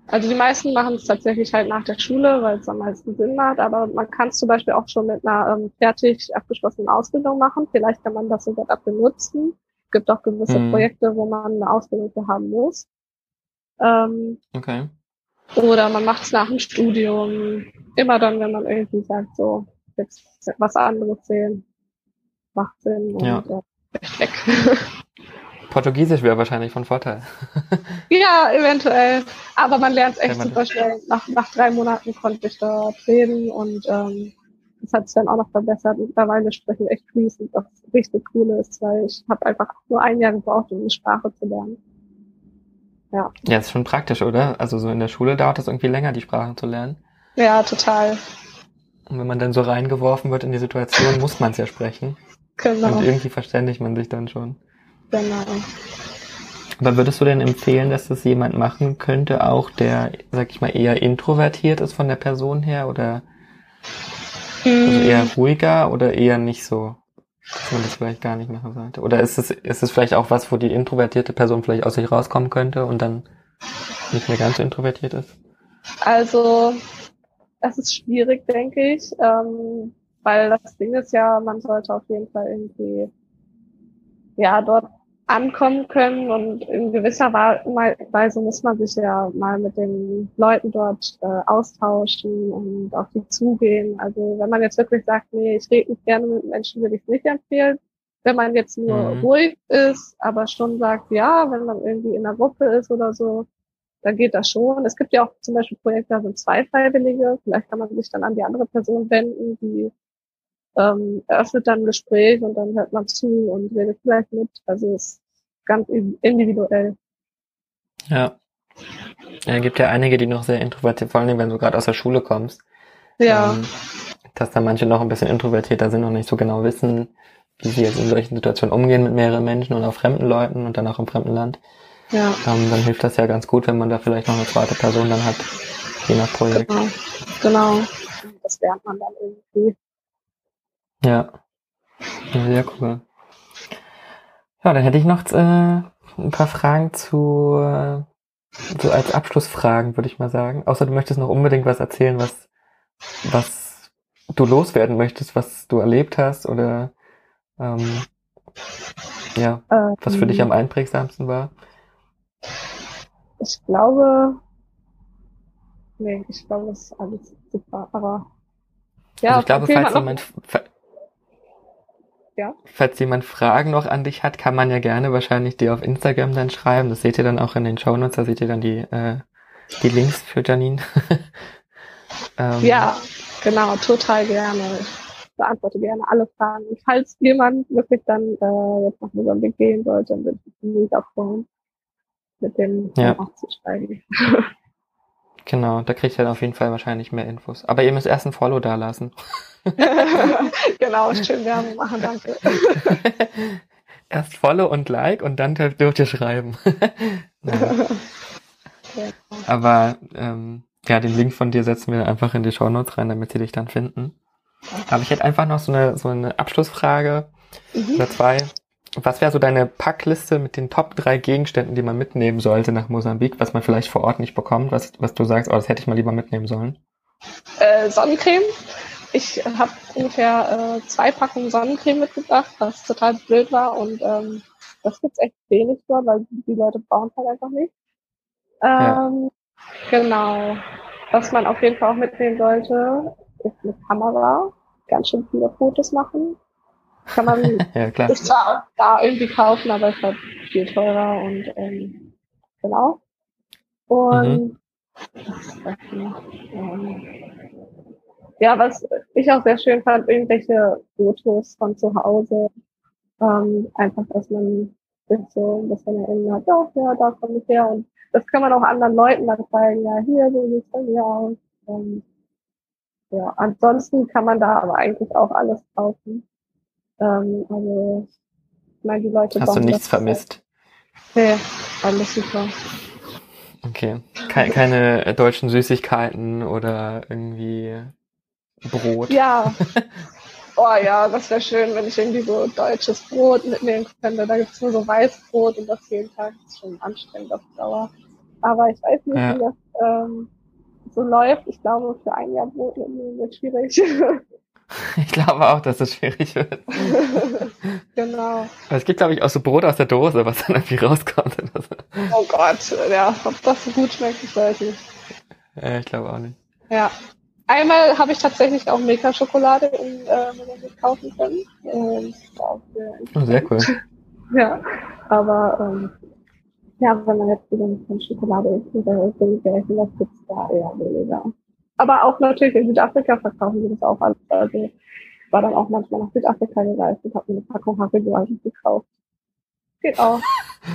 Also die meisten machen es tatsächlich halt nach der Schule, weil es am meisten Sinn macht, aber man kann es zum Beispiel auch schon mit einer ähm, fertig abgeschlossenen Ausbildung machen. Vielleicht kann man das sogar dafür nutzen. Es gibt auch gewisse hm. Projekte, wo man eine Ausbildung für haben muss. Ähm, okay. Oder man macht es nach dem Studium. Immer dann, wenn man irgendwie sagt, so, jetzt was anderes sehen. Macht Sinn und ja. äh, weg. Portugiesisch wäre wahrscheinlich von Vorteil. ja, eventuell. Aber man lernt es echt super schnell. Nach, nach drei Monaten konnte ich dort reden und ähm, das hat sich dann auch noch verbessert. Mittlerweile sprechen echt fließend, was richtig cool ist, weil ich habe einfach nur ein Jahr gebraucht, um die Sprache zu lernen. Ja. Ja, ist schon praktisch, oder? Also so in der Schule dauert es irgendwie länger, die Sprache zu lernen. Ja, total. Und wenn man dann so reingeworfen wird in die Situation, muss man es ja sprechen. Genau. Und irgendwie verständigt man sich dann schon. Genau. Aber würdest du denn empfehlen, dass das jemand machen könnte, auch der, sag ich mal, eher introvertiert ist von der Person her oder. Also eher ruhiger oder eher nicht so? dass man das vielleicht gar nicht machen sollte? Oder ist es, ist es vielleicht auch was, wo die introvertierte Person vielleicht aus sich rauskommen könnte und dann nicht mehr ganz so introvertiert ist? Also, das ist schwierig, denke ich, ähm, weil das Ding ist ja, man sollte auf jeden Fall irgendwie, ja, dort ankommen können und in gewisser Weise muss man sich ja mal mit den Leuten dort äh, austauschen und auf die zugehen. Also wenn man jetzt wirklich sagt, nee, ich rede nicht gerne mit Menschen, würde ich es nicht empfehlen. Wenn man jetzt nur mhm. ruhig ist, aber schon sagt, ja, wenn man irgendwie in der Gruppe ist oder so, da geht das schon. Es gibt ja auch zum Beispiel Projekte, da sind zwei Freiwillige. Vielleicht kann man sich dann an die andere Person wenden, die ähm, eröffnet dann ein Gespräch und dann hört man zu und redet vielleicht mit. Also es ganz individuell. Ja. Ja, gibt ja einige, die noch sehr introvertiert, vor allem wenn du gerade aus der Schule kommst. Ja. Ähm, dass da manche noch ein bisschen introvertierter sind und nicht so genau wissen, wie sie jetzt in solchen Situationen umgehen mit mehreren Menschen und auch fremden Leuten und dann auch im fremden Land. Ja. Ähm, dann hilft das ja ganz gut, wenn man da vielleicht noch eine zweite Person dann hat, je nach Projekt. Genau. genau. Das lernt man dann irgendwie. Ja. ja sehr cool. Ja, dann hätte ich noch äh, ein paar Fragen zu, äh, so als Abschlussfragen, würde ich mal sagen. Außer du möchtest noch unbedingt was erzählen, was, was du loswerden möchtest, was du erlebt hast oder ähm, ja, ähm, was für dich am einprägsamsten war. Ich glaube, nee, ich glaube, das ist alles super, aber ja, also ich glaube, falls jemand, ja. Falls jemand Fragen noch an dich hat, kann man ja gerne wahrscheinlich dir auf Instagram dann schreiben. Das seht ihr dann auch in den Show Notes, da seht ihr dann die, äh, die Links für Janine. ähm, ja, genau, total gerne. Ich beantworte gerne alle Fragen. Und falls jemand wirklich dann äh, jetzt nach Mosambik gehen sollte, dann würde ich mich mega freuen, mit dem ja. aufzusteigen. Genau, da kriegt ihr dann auf jeden Fall wahrscheinlich mehr Infos. Aber ihr müsst erst ein Follow da lassen. genau, schön Werbung machen, danke. Erst Follow und Like und dann dürft ihr schreiben. Aber ähm, ja, den Link von dir setzen wir einfach in die Show Notes rein, damit sie dich dann finden. Aber ich hätte einfach noch so eine, so eine Abschlussfrage mhm. oder zwei. Was wäre so deine Packliste mit den Top drei Gegenständen, die man mitnehmen sollte nach Mosambik, was man vielleicht vor Ort nicht bekommt, was, was du sagst, oh, das hätte ich mal lieber mitnehmen sollen? Äh, Sonnencreme. Ich habe ungefähr äh, zwei Packungen Sonnencreme mitgebracht, was total blöd war und ähm, das gibt's echt wenig dort, weil die Leute brauchen halt einfach nicht. Ähm, ja. Genau. Was man auf jeden Fall auch mitnehmen sollte, ist eine Kamera. Ganz schön viele Fotos machen. Kann man ja, klar. sich zwar auch da irgendwie kaufen, aber es ist halt viel teurer und ähm, genau. Und mhm. ja, was ich auch sehr schön fand, irgendwelche Fotos von zu Hause. Ähm, einfach, dass man sich so ein bisschen erinnert, ja, ja, da komme ich her. Und das kann man auch anderen Leuten dann zeigen, ja, hier, so sieht es bei mir aus. Und, ja, ansonsten kann man da aber eigentlich auch alles kaufen. Ähm, also, ich meine, die Leute Hast du nichts vermisst? Nee, alles super. Okay. Keine, keine deutschen Süßigkeiten oder irgendwie Brot. Ja. Oh ja, das wäre schön, wenn ich irgendwie so deutsches Brot mitnehmen könnte. Da gibt es nur so Weißbrot und das jeden Tag ist schon anstrengend auf Dauer. Aber ich weiß nicht, ja. wie das ähm, so läuft. Ich glaube, für ein Jahr Brot mitnehmen wird schwierig. Ich glaube auch, dass es schwierig wird. genau. Aber es gibt, glaube ich, auch so Brot aus der Dose, was dann irgendwie rauskommt. Oder so. Oh Gott, ja, ob das so gut schmeckt, ich weiß nicht. Ja, ich glaube auch nicht. Ja. Einmal habe ich tatsächlich auch Milka-Schokolade in äh, kaufen können. Ähm, oh, sehr cool. ja, aber ähm, ja, wenn man jetzt wieder mit Schokolade isst, dann ist das gibt's da eher weniger. Aber auch natürlich in Südafrika verkaufen sie das auch alles. Also war dann auch manchmal nach Südafrika gereist und habe mir eine Packung eigentlich gekauft. Geht auch.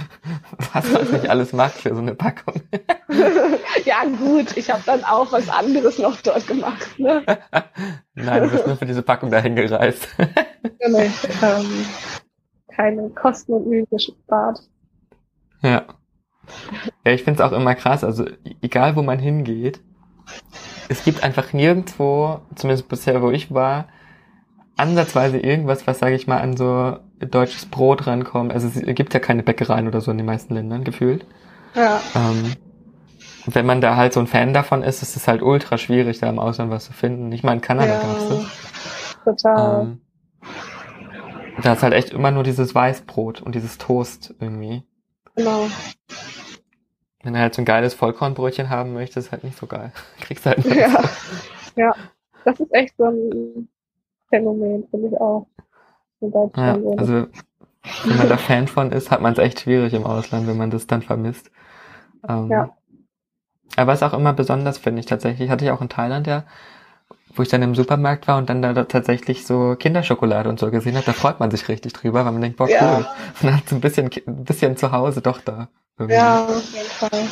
Was man nicht alles macht für so eine Packung. ja gut, ich habe dann auch was anderes noch dort gemacht. Ne? Nein, du bist nur für diese Packung dahin gereist. nee, ähm, keine Kosten und Mühen gespart. Ja. Ja, ich finde es auch immer krass, also egal wo man hingeht, es gibt einfach nirgendwo, zumindest bisher wo ich war, ansatzweise irgendwas, was, sage ich mal, an so deutsches Brot rankommt. Also es gibt ja keine Bäckereien oder so in den meisten Ländern, gefühlt. Ja. Ähm, wenn man da halt so ein Fan davon ist, ist es halt ultra schwierig, da im Ausland was zu finden. Ich meine, in Kanada ja, gab's das. Total. Ähm, da ist halt echt immer nur dieses Weißbrot und dieses Toast irgendwie. Genau. Wenn du halt so ein geiles Vollkornbrötchen haben möchtest, ist halt nicht so geil. Kriegst halt nicht. Ja. ja, das ist echt so ein Phänomen, finde ich auch. Ja, also wenn man da Fan von ist, hat man es echt schwierig im Ausland, wenn man das dann vermisst. Ähm, ja. Aber es ist auch immer besonders, finde ich tatsächlich. Hatte ich auch in Thailand ja, wo ich dann im Supermarkt war und dann da tatsächlich so Kinderschokolade und so gesehen habe, da freut man sich richtig drüber, weil man denkt, boah, cool. Ja. Und dann hat so ein bisschen, ein bisschen zu Hause doch da. Ja, auf jeden Fall.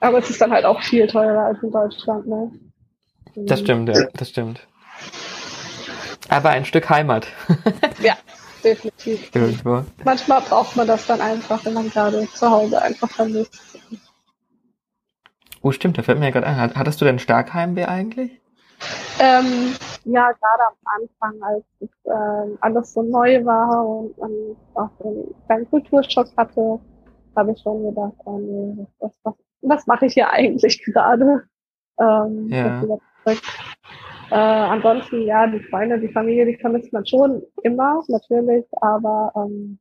Aber es ist dann halt auch viel teurer als in Deutschland, ne? Das stimmt, ja, das stimmt. Aber ein Stück Heimat. ja, definitiv. Irgendwo. Manchmal braucht man das dann einfach, wenn man gerade zu Hause einfach vermisst. Oh, stimmt, da fällt mir ja gerade ein. Hattest du denn Starkheimweh eigentlich? Ähm, ja, gerade am Anfang, als es, äh, alles so neu war und man auch so einen kleinen Kulturschock hatte, habe ich schon gedacht, oh nee, was, was, was mache ich hier eigentlich gerade? Ähm, ja. Äh, ansonsten, ja, die Freunde, die Familie, die vermisst man schon immer, natürlich, aber ähm,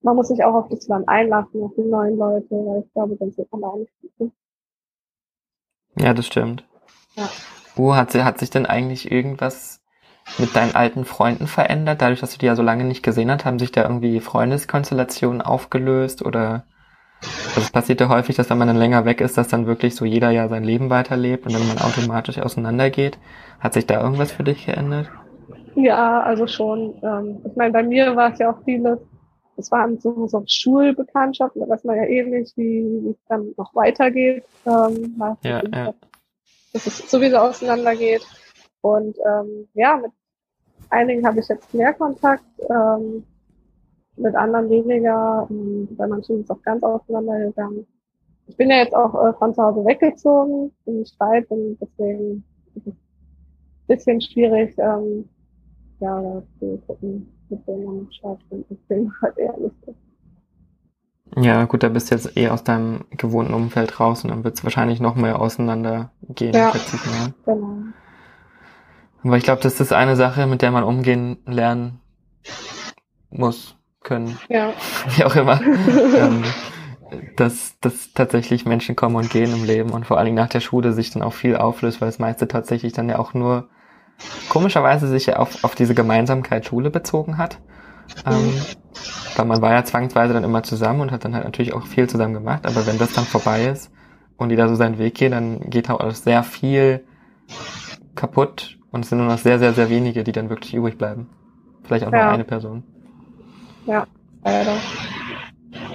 man muss sich auch auf das Land einlassen, auf die neuen Leute, weil ich glaube, dann wird man da auch nicht gut. Ja, das stimmt. Ja. Uh, hat, hat sich denn eigentlich irgendwas mit deinen alten Freunden verändert? Dadurch, dass du die ja so lange nicht gesehen hast, haben sich da irgendwie Freundeskonstellationen aufgelöst oder also es passiert ja häufig, dass wenn man dann länger weg ist, dass dann wirklich so jeder ja sein Leben weiterlebt und dann man automatisch auseinandergeht. Hat sich da irgendwas für dich geändert? Ja, also schon. Ähm, ich meine, bei mir war es ja auch vieles, es waren so, so Schulbekanntschaften, da weiß man ja eh nicht, wie, wie es dann noch weitergeht. Ähm, ja, ja. Dass es sowieso auseinandergeht. Und ähm, ja, mit einigen habe ich jetzt mehr Kontakt. Ähm, mit anderen weniger, bei manchen ist es auch ganz auseinandergegangen. Ich bin ja jetzt auch äh, von zu Hause weggezogen in Streit und deswegen ist es ein bisschen schwierig, ähm, ja, zu gucken, mit wem man stattfindet. Deswegen halt eher nicht Ja, gut, da bist du jetzt eh aus deinem gewohnten Umfeld raus und dann wird es wahrscheinlich noch mehr auseinandergehen. Ja, genau. Aber ich glaube, das ist eine Sache, mit der man umgehen lernen muss können. Ja. Wie auch immer. ähm, dass, dass tatsächlich Menschen kommen und gehen im Leben und vor allen Dingen nach der Schule sich dann auch viel auflöst, weil das meiste tatsächlich dann ja auch nur komischerweise sich ja auf, auf diese Gemeinsamkeit Schule bezogen hat. Ähm, weil man war ja zwangsweise dann immer zusammen und hat dann halt natürlich auch viel zusammen gemacht, aber wenn das dann vorbei ist und jeder so seinen Weg geht, dann geht auch sehr viel kaputt und es sind nur noch sehr, sehr, sehr wenige, die dann wirklich übrig bleiben. Vielleicht auch ja. nur eine Person. Ja, leider.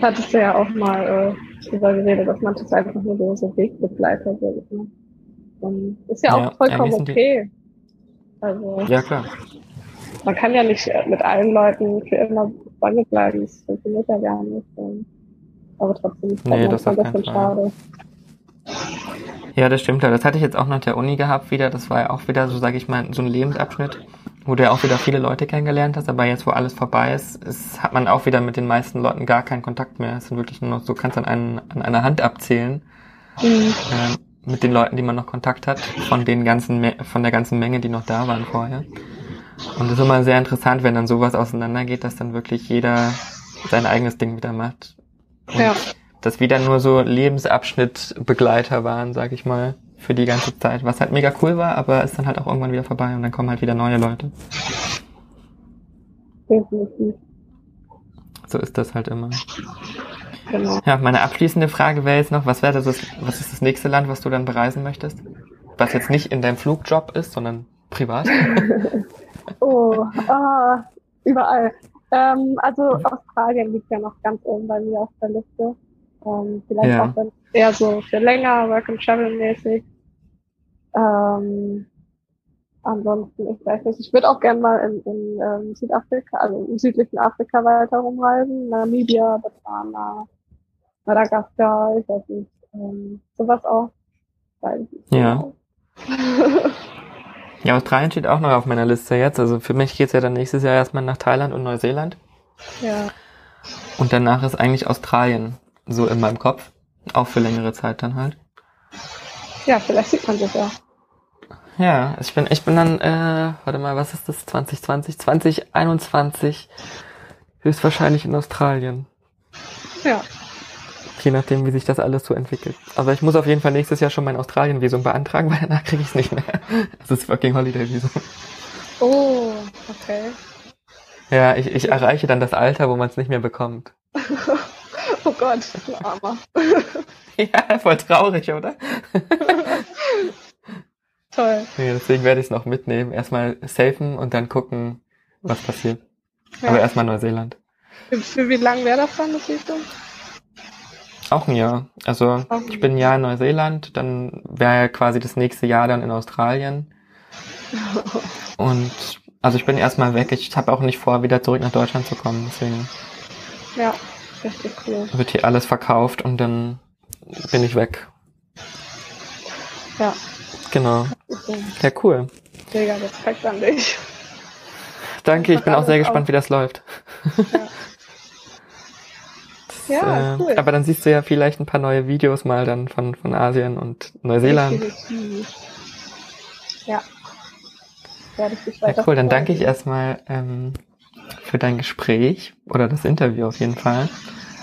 Hattest du ja auch mal äh, drüber geredet, dass manches einfach nur so Wegbegleiter sind. Ne? Ist ja auch ja, vollkommen okay. Also, ja, klar. Man kann ja nicht mit allen Leuten für immer Freunde bleiben. Das funktioniert ja gar nicht. Aber trotzdem ist nee, das ein bisschen schade. Ja, das stimmt. Das hatte ich jetzt auch nach der Uni gehabt wieder. Das war ja auch wieder so, sage ich mal, so ein Lebensabschnitt wo du ja auch wieder viele Leute kennengelernt hast, aber jetzt, wo alles vorbei ist, ist hat man auch wieder mit den meisten Leuten gar keinen Kontakt mehr. Es sind wirklich nur noch, so kannst an, einen, an einer Hand abzählen, mhm. äh, mit den Leuten, die man noch Kontakt hat, von den ganzen, von der ganzen Menge, die noch da waren vorher. Und es ist immer sehr interessant, wenn dann sowas auseinandergeht, dass dann wirklich jeder sein eigenes Ding wieder macht. Und ja. dass wieder nur so Lebensabschnittbegleiter waren, sag ich mal für die ganze Zeit, was halt mega cool war, aber ist dann halt auch irgendwann wieder vorbei und dann kommen halt wieder neue Leute. Definitiv. So ist das halt immer. Genau. Ja, meine abschließende Frage wäre jetzt noch, was wäre das, was ist das nächste Land, was du dann bereisen möchtest? Was jetzt nicht in deinem Flugjob ist, sondern privat? oh, ah, überall. Ähm, also Australien liegt ja noch ganz oben bei mir auf der Liste. Ähm, vielleicht ja. auch dann eher so für länger, Work and Travel mäßig. Ähm, ansonsten, ich weiß nicht, ich würde auch gerne mal in, in ähm, Südafrika, also im südlichen Afrika weiter rumreisen. Namibia, Botswana, Madagaskar, ich weiß nicht, ähm, sowas auch. Ja. ja, Australien steht auch noch auf meiner Liste jetzt. Also für mich geht's ja dann nächstes Jahr erstmal nach Thailand und Neuseeland. Ja. Und danach ist eigentlich Australien so in meinem Kopf. Auch für längere Zeit dann halt. Ja, vielleicht sieht man das ja. Ja, ich bin, ich bin dann, äh, warte mal, was ist das? 2020, 2021 höchstwahrscheinlich in Australien. Ja. Je nachdem, wie sich das alles so entwickelt. Aber ich muss auf jeden Fall nächstes Jahr schon mein Australien-Visum beantragen, weil danach kriege ich es nicht mehr. Das ist fucking Holiday-Visum. Oh, okay. Ja, ich, ich erreiche dann das Alter, wo man es nicht mehr bekommt. Oh Gott, du Armer. ja, voll traurig, oder? Toll. Ja, deswegen werde ich es noch mitnehmen. Erstmal safen und dann gucken, was passiert. Ja. Aber erstmal Neuseeland. Für, für wie lang wäre das dann, das Visum? Auch ein Jahr. Also ein ich bin ein Jahr in Neuseeland, dann wäre ja quasi das nächste Jahr dann in Australien. Und also ich bin erstmal weg. Ich habe auch nicht vor, wieder zurück nach Deutschland zu kommen. Deswegen Ja, richtig cool. wird hier alles verkauft und dann bin ich weg. Ja, Genau. Ja, cool. mega Respekt an dich. Danke, ich bin auch sehr gespannt, wie das läuft. Ja, Äh, cool. Aber dann siehst du ja vielleicht ein paar neue Videos mal dann von, von Asien und Neuseeland. Definitiv. Ja. Werde ich dich Ja, weiter cool, dann danke ich erstmal ähm, für dein Gespräch oder das Interview auf jeden Fall.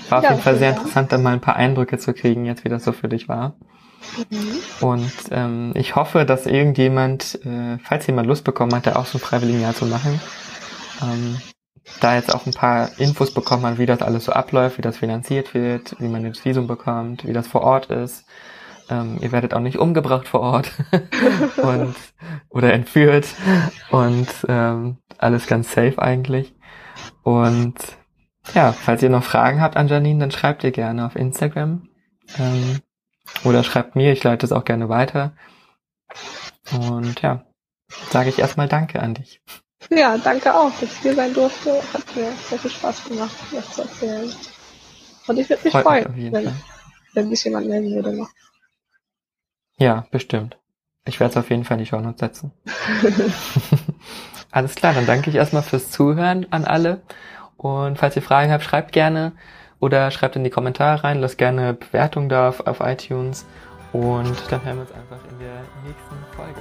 War auf Ja, jeden Fall sehr interessant, dann mal ein paar Eindrücke zu kriegen, jetzt wie das so für dich war. Mhm. Und ähm, ich hoffe, dass irgendjemand, äh, falls jemand Lust bekommen hat, da auch so ein Freiwilligenjahr zu machen, ähm, da jetzt auch ein paar Infos bekommen hat, wie das alles so abläuft, wie das finanziert wird, wie man das Visum bekommt, wie das vor Ort ist. Ähm, ihr werdet auch nicht umgebracht vor Ort und oder entführt und ähm, alles ganz safe eigentlich. Und ja, falls ihr noch Fragen habt an Janine, dann schreibt ihr gerne auf Instagram. Ähm, oder schreibt mir, ich leite es auch gerne weiter. Und ja, sage ich erstmal Danke an dich. Ja, danke auch, dass ich hier sein durfte. Hat mir sehr viel Spaß gemacht, das zu erzählen. Und ich würde mich Freut mich freuen, jeden wenn, wenn sich jemand melden würde noch. Ja, bestimmt. Ich werde es auf jeden Fall in die Shownotes setzen. Alles klar, dann danke ich erstmal fürs Zuhören an alle. Und falls ihr Fragen habt, schreibt gerne oder schreibt in die Kommentare rein, lasst gerne Bewertung da auf, auf iTunes. Und dann hören wir uns einfach in der nächsten Folge.